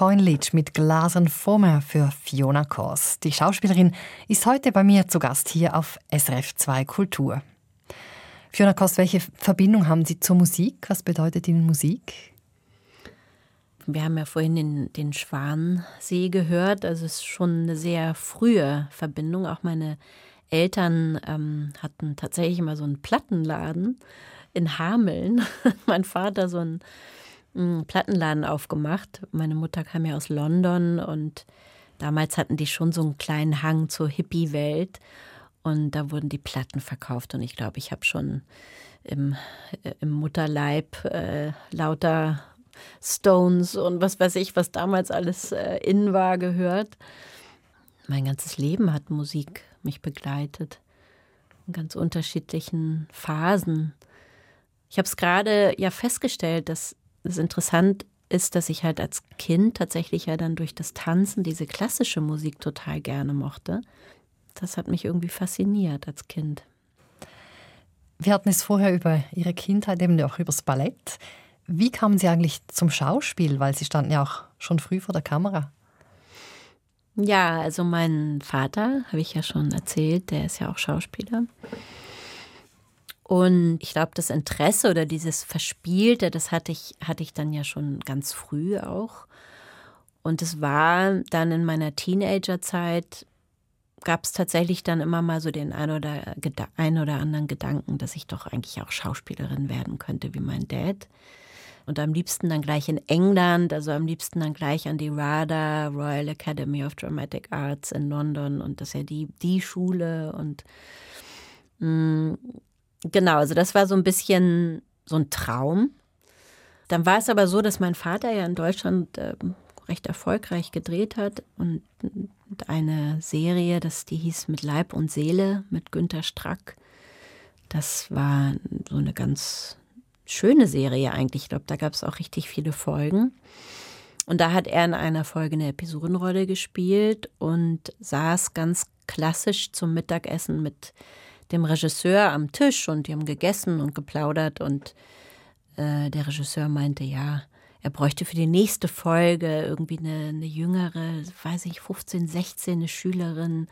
Coinlich mit Glasern mir für Fiona Kors. Die Schauspielerin ist heute bei mir zu Gast hier auf SRF 2 Kultur. Fiona Kors, welche Verbindung haben Sie zur Musik? Was bedeutet Ihnen Musik? Wir haben ja vorhin den, den Schwansee gehört. Also es ist schon eine sehr frühe Verbindung. Auch meine Eltern ähm, hatten tatsächlich immer so einen Plattenladen in Hameln. mein Vater so ein einen Plattenladen aufgemacht. Meine Mutter kam ja aus London und damals hatten die schon so einen kleinen Hang zur Hippie-Welt. Und da wurden die Platten verkauft. Und ich glaube, ich habe schon im, äh, im Mutterleib äh, lauter Stones und was weiß ich, was damals alles äh, in war, gehört. Mein ganzes Leben hat Musik mich begleitet. in ganz unterschiedlichen Phasen. Ich habe es gerade ja festgestellt, dass es interessant ist, dass ich halt als Kind tatsächlich ja dann durch das Tanzen diese klassische Musik total gerne mochte. Das hat mich irgendwie fasziniert als Kind. Wir hatten es vorher über Ihre Kindheit, eben auch über das Ballett. Wie kamen Sie eigentlich zum Schauspiel? Weil Sie standen ja auch schon früh vor der Kamera. Ja, also mein Vater, habe ich ja schon erzählt, der ist ja auch Schauspieler. Und ich glaube, das Interesse oder dieses Verspielte, das hatte ich, hatte ich dann ja schon ganz früh auch. Und es war dann in meiner Teenagerzeit, gab es tatsächlich dann immer mal so den ein oder, ein oder anderen Gedanken, dass ich doch eigentlich auch Schauspielerin werden könnte wie mein Dad. Und am liebsten dann gleich in England, also am liebsten dann gleich an die RADA, Royal Academy of Dramatic Arts in London. Und das ist ja die, die Schule. Und mh, mm, genau, also das war so ein bisschen so ein Traum. Dann war es aber so, dass mein Vater ja in Deutschland äh, recht erfolgreich gedreht hat und eine Serie, das die hieß Mit Leib und Seele mit Günter Strack. Das war so eine ganz schöne Serie eigentlich. Ich glaube, da gab es auch richtig viele Folgen. Und da hat er in einer Folge eine Episodenrolle gespielt und saß ganz klassisch zum Mittagessen mit dem Regisseur am Tisch und die haben gegessen und geplaudert und äh, der Regisseur meinte, ja, er bräuchte für die nächste Folge irgendwie eine, eine jüngere, weiß ich, 15, 16, eine Schülerin,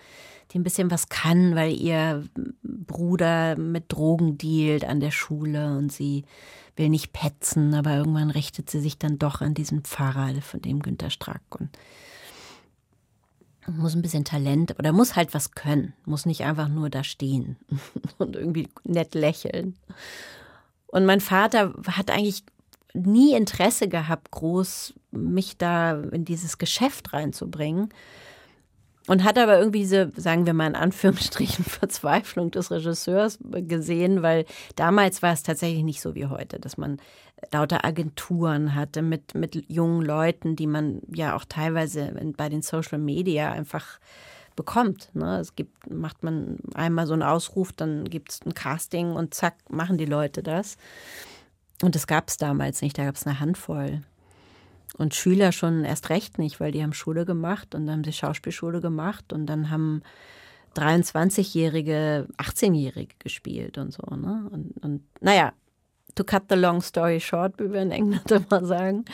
die ein bisschen was kann, weil ihr Bruder mit Drogen dealt an der Schule und sie will nicht petzen, aber irgendwann richtet sie sich dann doch an diesen Pfarrer von dem Günter Strack. Und muss ein bisschen Talent oder muss halt was können, muss nicht einfach nur da stehen und irgendwie nett lächeln. Und mein Vater hat eigentlich nie Interesse gehabt, groß mich da in dieses Geschäft reinzubringen. Und hat aber irgendwie diese, sagen wir mal in Anführungsstrichen, Verzweiflung des Regisseurs gesehen, weil damals war es tatsächlich nicht so wie heute, dass man lauter Agenturen hatte mit, mit jungen Leuten, die man ja auch teilweise bei den Social Media einfach bekommt. Ne? Es gibt, macht man einmal so einen Ausruf, dann gibt es ein Casting und zack, machen die Leute das. Und das gab es damals nicht, da gab es eine Handvoll. Und Schüler schon erst recht nicht, weil die haben Schule gemacht und dann haben sie Schauspielschule gemacht und dann haben 23-Jährige 18-Jährige gespielt und so. Ne? Und, und naja, to cut the long story short, wie wir in England immer sagen.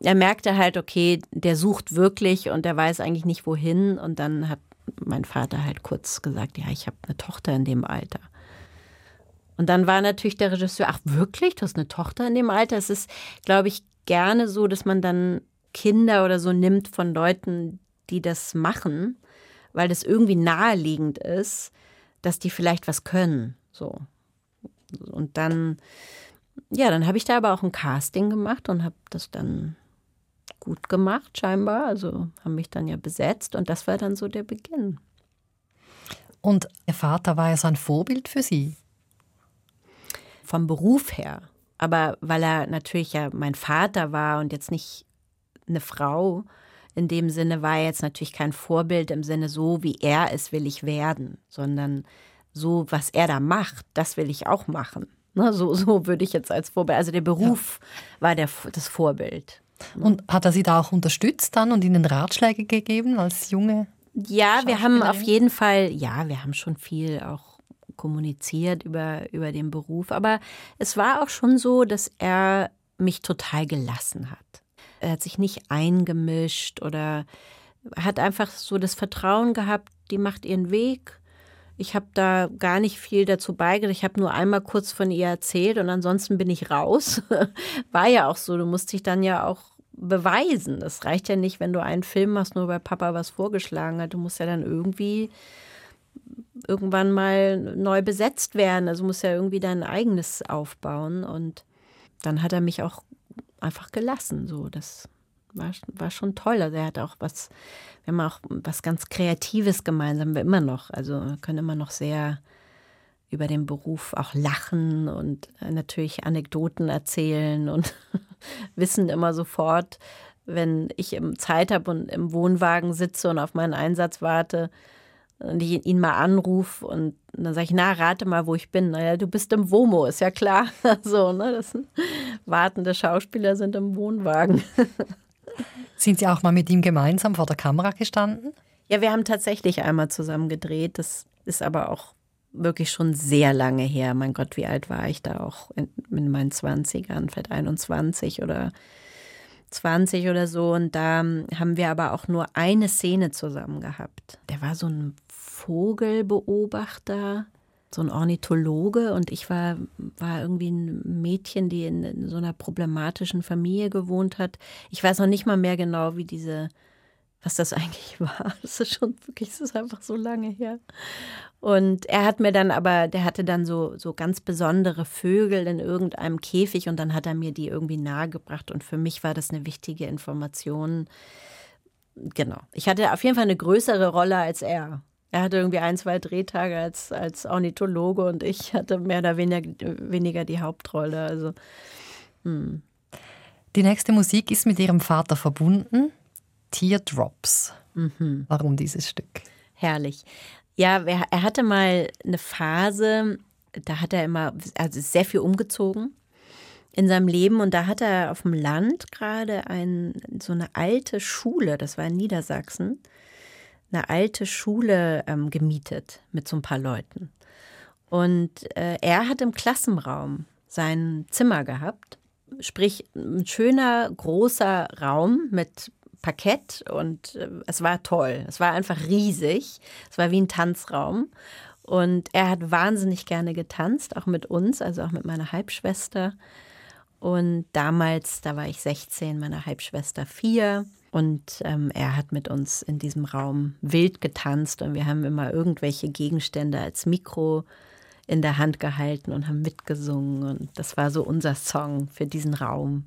Er merkte halt, okay, der sucht wirklich und der weiß eigentlich nicht wohin. Und dann hat mein Vater halt kurz gesagt, ja, ich habe eine Tochter in dem Alter. Und dann war natürlich der Regisseur, ach wirklich, du hast eine Tochter in dem Alter? Es ist, glaube ich, gerne so, dass man dann Kinder oder so nimmt von Leuten, die das machen, weil das irgendwie naheliegend ist, dass die vielleicht was können. So. Und dann, ja, dann habe ich da aber auch ein Casting gemacht und habe das dann gut gemacht, scheinbar. Also haben mich dann ja besetzt und das war dann so der Beginn. Und Ihr Vater war ja so ein Vorbild für Sie? Vom Beruf her aber weil er natürlich ja mein Vater war und jetzt nicht eine Frau, in dem Sinne war er jetzt natürlich kein Vorbild im Sinne so, wie er es will ich werden, sondern so, was er da macht, das will ich auch machen. Ne, so, so würde ich jetzt als Vorbild, also der Beruf ja. war der, das Vorbild. Ne? Und hat er Sie da auch unterstützt dann und Ihnen Ratschläge gegeben als junge? Ja, wir haben auf jeden Fall, ja, wir haben schon viel auch kommuniziert über, über den Beruf. Aber es war auch schon so, dass er mich total gelassen hat. Er hat sich nicht eingemischt oder hat einfach so das Vertrauen gehabt, die macht ihren Weg. Ich habe da gar nicht viel dazu beigetragen. Ich habe nur einmal kurz von ihr erzählt und ansonsten bin ich raus. War ja auch so. Du musst dich dann ja auch beweisen. Das reicht ja nicht, wenn du einen Film machst, nur weil Papa was vorgeschlagen hat. Du musst ja dann irgendwie irgendwann mal neu besetzt werden. Also muss ja irgendwie dein eigenes aufbauen. Und dann hat er mich auch einfach gelassen. So, das war, war schon toll. Also er hat auch was, wir haben auch was ganz Kreatives gemeinsam, wir immer noch. Also können immer noch sehr über den Beruf auch lachen und natürlich Anekdoten erzählen und wissen immer sofort, wenn ich Zeit habe und im Wohnwagen sitze und auf meinen Einsatz warte, und ich ihn mal anrufe und dann sage ich, na, rate mal, wo ich bin. Naja, du bist im WOMO, ist ja klar. so, ne, das sind wartende Schauspieler sind im Wohnwagen. sind Sie auch mal mit ihm gemeinsam vor der Kamera gestanden? Ja, wir haben tatsächlich einmal zusammen gedreht. Das ist aber auch wirklich schon sehr lange her. Mein Gott, wie alt war ich da auch in, in meinen 20ern, vielleicht 21 oder 20 oder so. Und da haben wir aber auch nur eine Szene zusammen gehabt. Der war so ein Vogelbeobachter, so ein Ornithologe und ich war, war irgendwie ein Mädchen, die in, in so einer problematischen Familie gewohnt hat. Ich weiß noch nicht mal mehr genau, wie diese was das eigentlich war. Das ist schon wirklich, das ist einfach so lange her. Und er hat mir dann aber, der hatte dann so, so ganz besondere Vögel in irgendeinem Käfig und dann hat er mir die irgendwie nahegebracht und für mich war das eine wichtige Information. Genau. Ich hatte auf jeden Fall eine größere Rolle als er. Er hatte irgendwie ein, zwei Drehtage als, als Ornithologe und ich hatte mehr oder weniger, weniger die Hauptrolle. Also, hm. Die nächste Musik ist mit ihrem Vater verbunden. Teardrops. Mhm. Warum dieses Stück? Herrlich. Ja, er hatte mal eine Phase, da hat er immer also sehr viel umgezogen in seinem Leben und da hat er auf dem Land gerade ein, so eine alte Schule, das war in Niedersachsen, eine alte Schule ähm, gemietet mit so ein paar Leuten. Und äh, er hat im Klassenraum sein Zimmer gehabt, sprich ein schöner großer Raum mit Parkett und äh, es war toll. Es war einfach riesig. Es war wie ein Tanzraum. Und er hat wahnsinnig gerne getanzt, auch mit uns, also auch mit meiner Halbschwester. Und damals, da war ich 16, meine Halbschwester 4. Und ähm, er hat mit uns in diesem Raum wild getanzt und wir haben immer irgendwelche Gegenstände als Mikro in der Hand gehalten und haben mitgesungen. Und das war so unser Song für diesen Raum.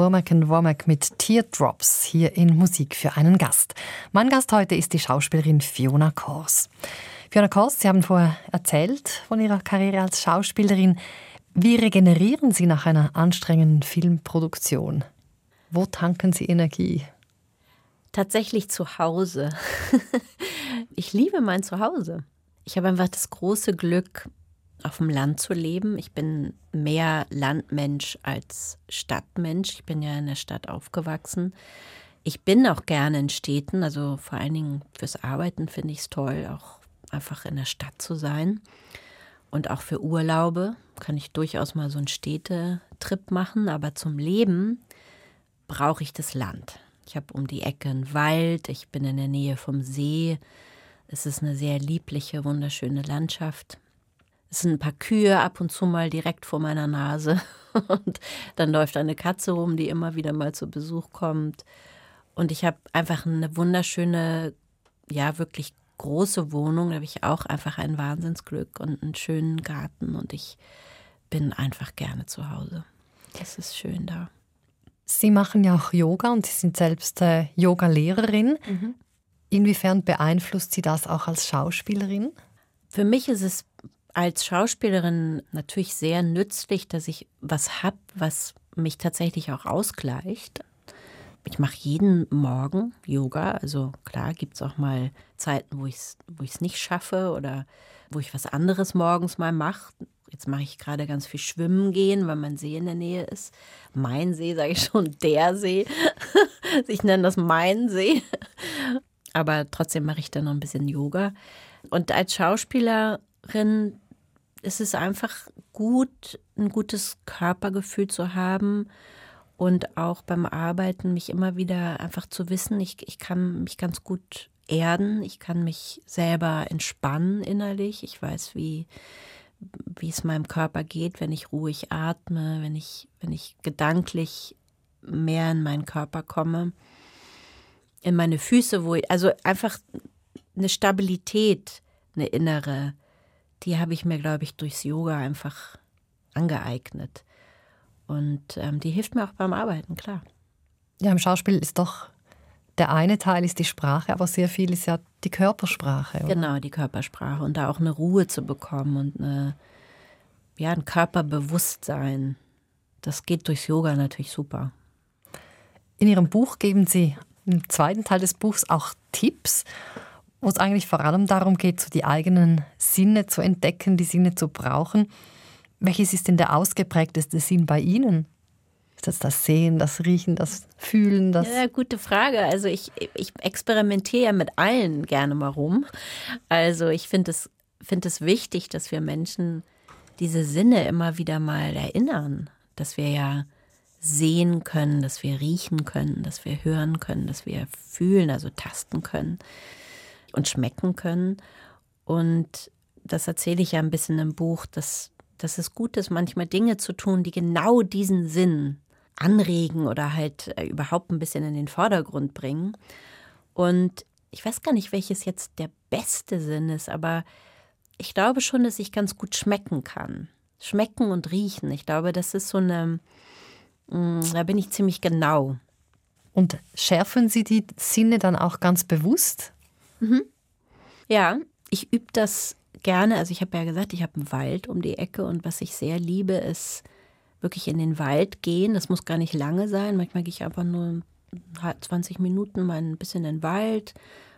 Womack Womack mit Teardrops hier in Musik für einen Gast. Mein Gast heute ist die Schauspielerin Fiona Kors. Fiona Kors, Sie haben vorher erzählt von Ihrer Karriere als Schauspielerin. Wie regenerieren Sie nach einer anstrengenden Filmproduktion? Wo tanken Sie Energie? Tatsächlich zu Hause. ich liebe mein Zuhause. Ich habe einfach das große Glück, auf dem Land zu leben. Ich bin mehr Landmensch als Stadtmensch. Ich bin ja in der Stadt aufgewachsen. Ich bin auch gerne in Städten, also vor allen Dingen fürs Arbeiten finde ich es toll, auch einfach in der Stadt zu sein. Und auch für Urlaube kann ich durchaus mal so einen Städtetrip machen, aber zum Leben brauche ich das Land. Ich habe um die Ecke einen Wald, ich bin in der Nähe vom See. Es ist eine sehr liebliche, wunderschöne Landschaft. Es sind ein paar Kühe ab und zu mal direkt vor meiner Nase. Und dann läuft eine Katze rum, die immer wieder mal zu Besuch kommt. Und ich habe einfach eine wunderschöne, ja, wirklich große Wohnung. Da habe ich auch einfach ein Wahnsinnsglück und einen schönen Garten. Und ich bin einfach gerne zu Hause. Das ist schön da. Sie machen ja auch Yoga und Sie sind selbst äh, Yoga-Lehrerin. Mhm. Inwiefern beeinflusst Sie das auch als Schauspielerin? Für mich ist es als Schauspielerin natürlich sehr nützlich, dass ich was habe, was mich tatsächlich auch ausgleicht. Ich mache jeden Morgen Yoga. Also klar gibt es auch mal Zeiten, wo ich es wo nicht schaffe oder wo ich was anderes morgens mal mache. Jetzt mache ich gerade ganz viel Schwimmen gehen, weil mein See in der Nähe ist. Mein See, sage ich schon, der See. ich nenne das mein See. Aber trotzdem mache ich dann noch ein bisschen Yoga. Und als Schauspielerin ist es einfach gut, ein gutes Körpergefühl zu haben und auch beim Arbeiten mich immer wieder einfach zu wissen, ich, ich kann mich ganz gut erden, ich kann mich selber entspannen innerlich, ich weiß, wie, wie es meinem Körper geht, wenn ich ruhig atme, wenn ich, wenn ich gedanklich mehr in meinen Körper komme, in meine Füße, wo ich, also einfach eine Stabilität, eine innere, die habe ich mir, glaube ich, durchs Yoga einfach angeeignet. Und ähm, die hilft mir auch beim Arbeiten, klar. Ja, im Schauspiel ist doch der eine Teil ist die Sprache, aber sehr viel ist ja die Körpersprache. Oder? Genau, die Körpersprache und da auch eine Ruhe zu bekommen und eine, ja, ein Körperbewusstsein. Das geht durchs Yoga natürlich super. In Ihrem Buch geben Sie im zweiten Teil des Buchs auch Tipps wo es eigentlich vor allem darum geht, so die eigenen Sinne zu entdecken, die Sinne zu brauchen. Welches ist denn der ausgeprägteste Sinn bei Ihnen? Ist das das Sehen, das Riechen, das Fühlen? Das ja, gute Frage. Also ich, ich experimentiere ja mit allen gerne mal rum. Also ich finde es, find es wichtig, dass wir Menschen diese Sinne immer wieder mal erinnern, dass wir ja sehen können, dass wir riechen können, dass wir hören können, dass wir fühlen, also tasten können und schmecken können. Und das erzähle ich ja ein bisschen im Buch, dass, dass es gut ist, manchmal Dinge zu tun, die genau diesen Sinn anregen oder halt äh, überhaupt ein bisschen in den Vordergrund bringen. Und ich weiß gar nicht, welches jetzt der beste Sinn ist, aber ich glaube schon, dass ich ganz gut schmecken kann. Schmecken und riechen. Ich glaube, das ist so eine, mm, da bin ich ziemlich genau. Und schärfen Sie die Sinne dann auch ganz bewusst? Mhm. Ja, ich übe das gerne. Also ich habe ja gesagt, ich habe einen Wald um die Ecke und was ich sehr liebe, ist wirklich in den Wald gehen. Das muss gar nicht lange sein. Manchmal gehe ich einfach nur 20 Minuten mal ein bisschen in den Wald,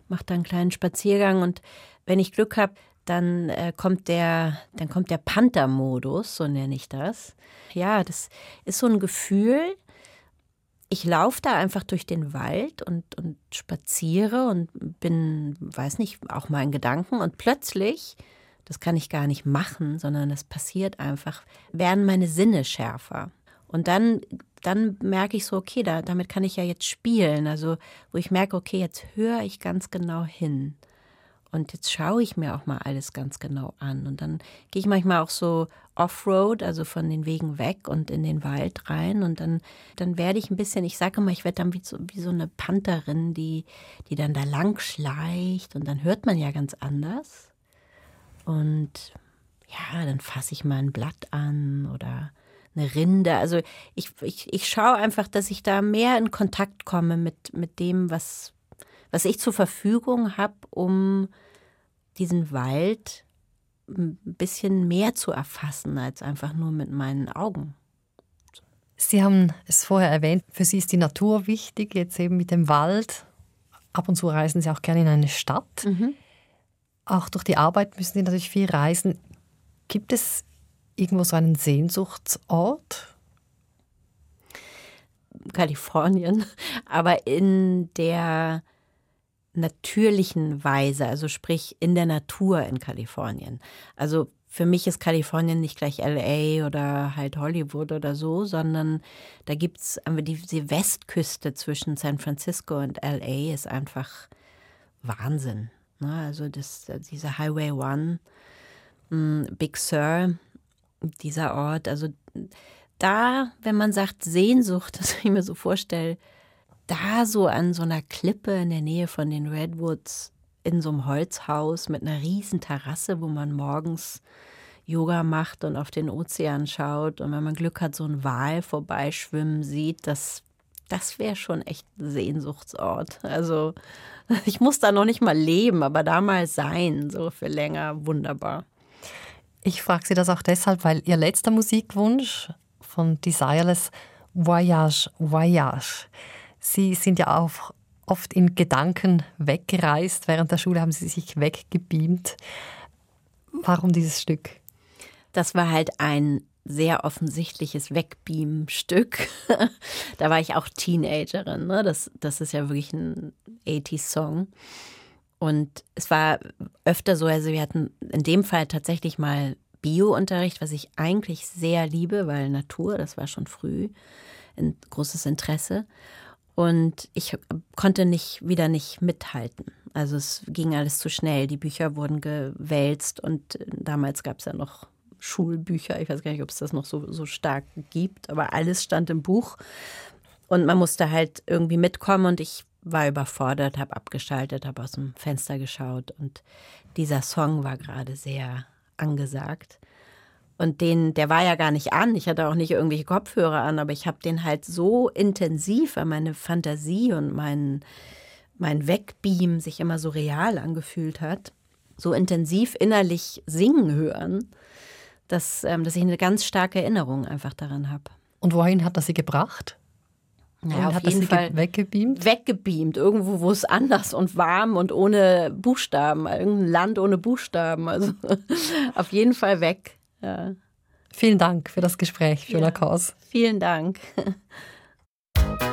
mache da einen kleinen Spaziergang und wenn ich Glück habe, dann äh, kommt der, dann kommt der Panther-Modus, so nenne ich das. Ja, das ist so ein Gefühl, ich laufe da einfach durch den Wald und, und spaziere und bin, weiß nicht, auch mal in Gedanken und plötzlich, das kann ich gar nicht machen, sondern das passiert einfach, werden meine Sinne schärfer. Und dann, dann merke ich so, okay, da, damit kann ich ja jetzt spielen. Also, wo ich merke, okay, jetzt höre ich ganz genau hin. Und jetzt schaue ich mir auch mal alles ganz genau an. Und dann gehe ich manchmal auch so off-road, also von den Wegen weg und in den Wald rein. Und dann, dann werde ich ein bisschen, ich sage immer, ich werde dann wie so, wie so eine Pantherin, die, die dann da lang schleicht. Und dann hört man ja ganz anders. Und ja, dann fasse ich mal ein Blatt an oder eine Rinde. Also ich, ich, ich schaue einfach, dass ich da mehr in Kontakt komme mit, mit dem, was, was ich zur Verfügung habe, um diesen Wald ein bisschen mehr zu erfassen als einfach nur mit meinen Augen. Sie haben es vorher erwähnt, für Sie ist die Natur wichtig, jetzt eben mit dem Wald. Ab und zu reisen Sie auch gerne in eine Stadt. Mhm. Auch durch die Arbeit müssen Sie natürlich viel reisen. Gibt es irgendwo so einen Sehnsuchtsort? Kalifornien, aber in der natürlichen Weise, also sprich in der Natur in Kalifornien. Also für mich ist Kalifornien nicht gleich LA oder halt Hollywood oder so, sondern da gibt es die, die Westküste zwischen San Francisco und LA ist einfach Wahnsinn. Ne? Also das, dieser Highway One, hm, Big Sur, dieser Ort, also da, wenn man sagt Sehnsucht, das ich mir so vorstelle, da so an so einer Klippe in der Nähe von den Redwoods in so einem Holzhaus mit einer riesen Terrasse, wo man morgens Yoga macht und auf den Ozean schaut und wenn man Glück hat, so ein Wal vorbeischwimmen sieht, das, das wäre schon echt ein Sehnsuchtsort. Also ich muss da noch nicht mal leben, aber da mal sein, so für länger, wunderbar. Ich frage Sie das auch deshalb, weil Ihr letzter Musikwunsch von Desireless Voyage, Voyage Sie sind ja auch oft in Gedanken weggereist. Während der Schule haben Sie sich weggebeamt. Warum dieses Stück? Das war halt ein sehr offensichtliches Wegbeam-Stück. da war ich auch Teenagerin. Ne? Das, das ist ja wirklich ein 80s-Song. Und es war öfter so, also wir hatten in dem Fall tatsächlich mal Bio-Unterricht, was ich eigentlich sehr liebe, weil Natur, das war schon früh ein großes Interesse. Und ich konnte nicht wieder nicht mithalten. Also es ging alles zu schnell. Die Bücher wurden gewälzt und damals gab es ja noch Schulbücher. Ich weiß gar nicht, ob es das noch so, so stark gibt, aber alles stand im Buch. Und man musste halt irgendwie mitkommen und ich war überfordert, habe abgeschaltet, habe aus dem Fenster geschaut und dieser Song war gerade sehr angesagt. Und den, der war ja gar nicht an. Ich hatte auch nicht irgendwelche Kopfhörer an, aber ich habe den halt so intensiv, weil meine Fantasie und mein, mein Wegbeam sich immer so real angefühlt hat, so intensiv innerlich singen hören, dass, ähm, dass ich eine ganz starke Erinnerung einfach daran habe. Und wohin hat das Sie gebracht? Ja, auf hat jeden Fall weggebeamt? Weggebeamt, irgendwo, wo es anders und warm und ohne Buchstaben, irgendein Land ohne Buchstaben. Also auf jeden Fall weg. Ja. Vielen Dank für das Gespräch, Fiona ja. Kors. Vielen Dank.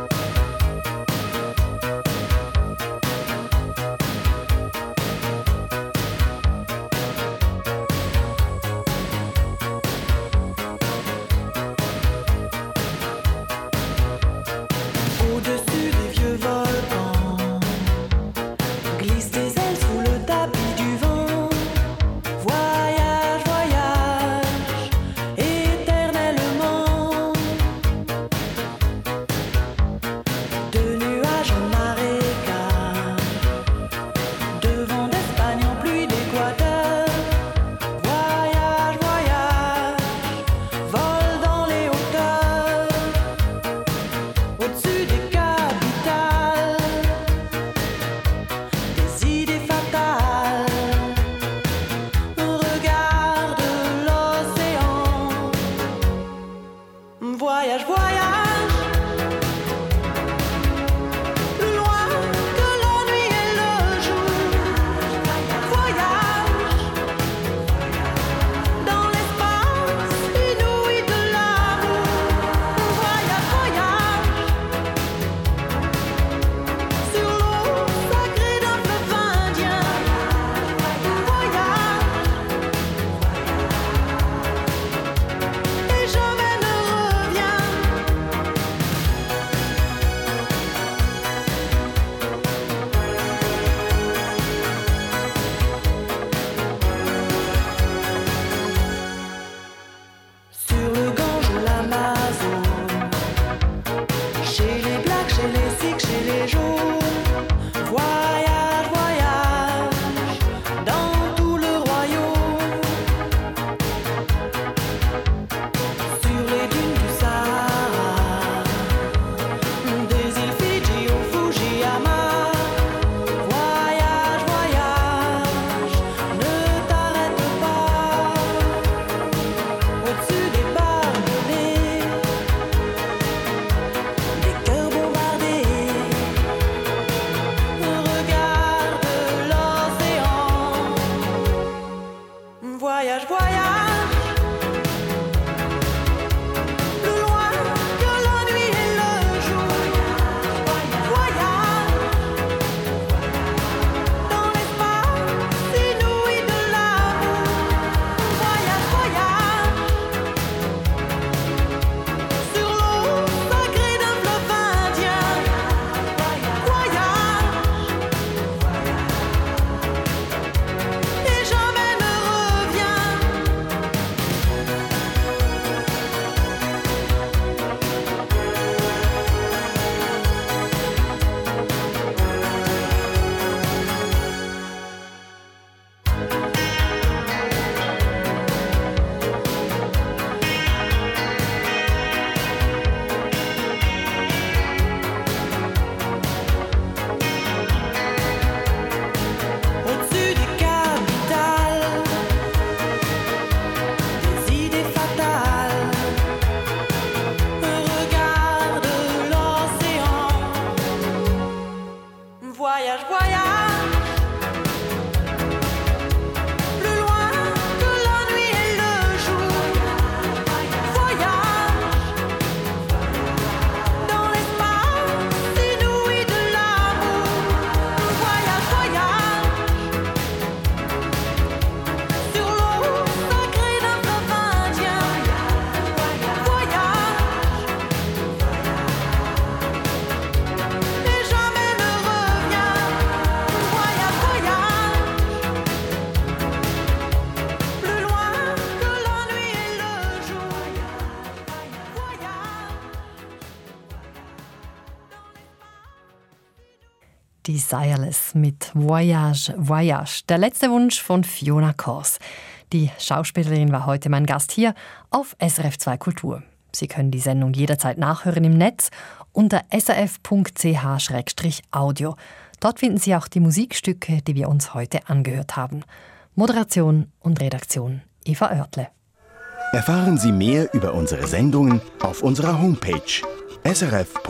Desireless mit Voyage, Voyage. Der letzte Wunsch von Fiona Kors. Die Schauspielerin war heute mein Gast hier auf SRF 2 Kultur. Sie können die Sendung jederzeit nachhören im Netz unter srf.ch-audio. Dort finden Sie auch die Musikstücke, die wir uns heute angehört haben. Moderation und Redaktion Eva Oertle. Erfahren Sie mehr über unsere Sendungen auf unserer Homepage srf.ch-kultur.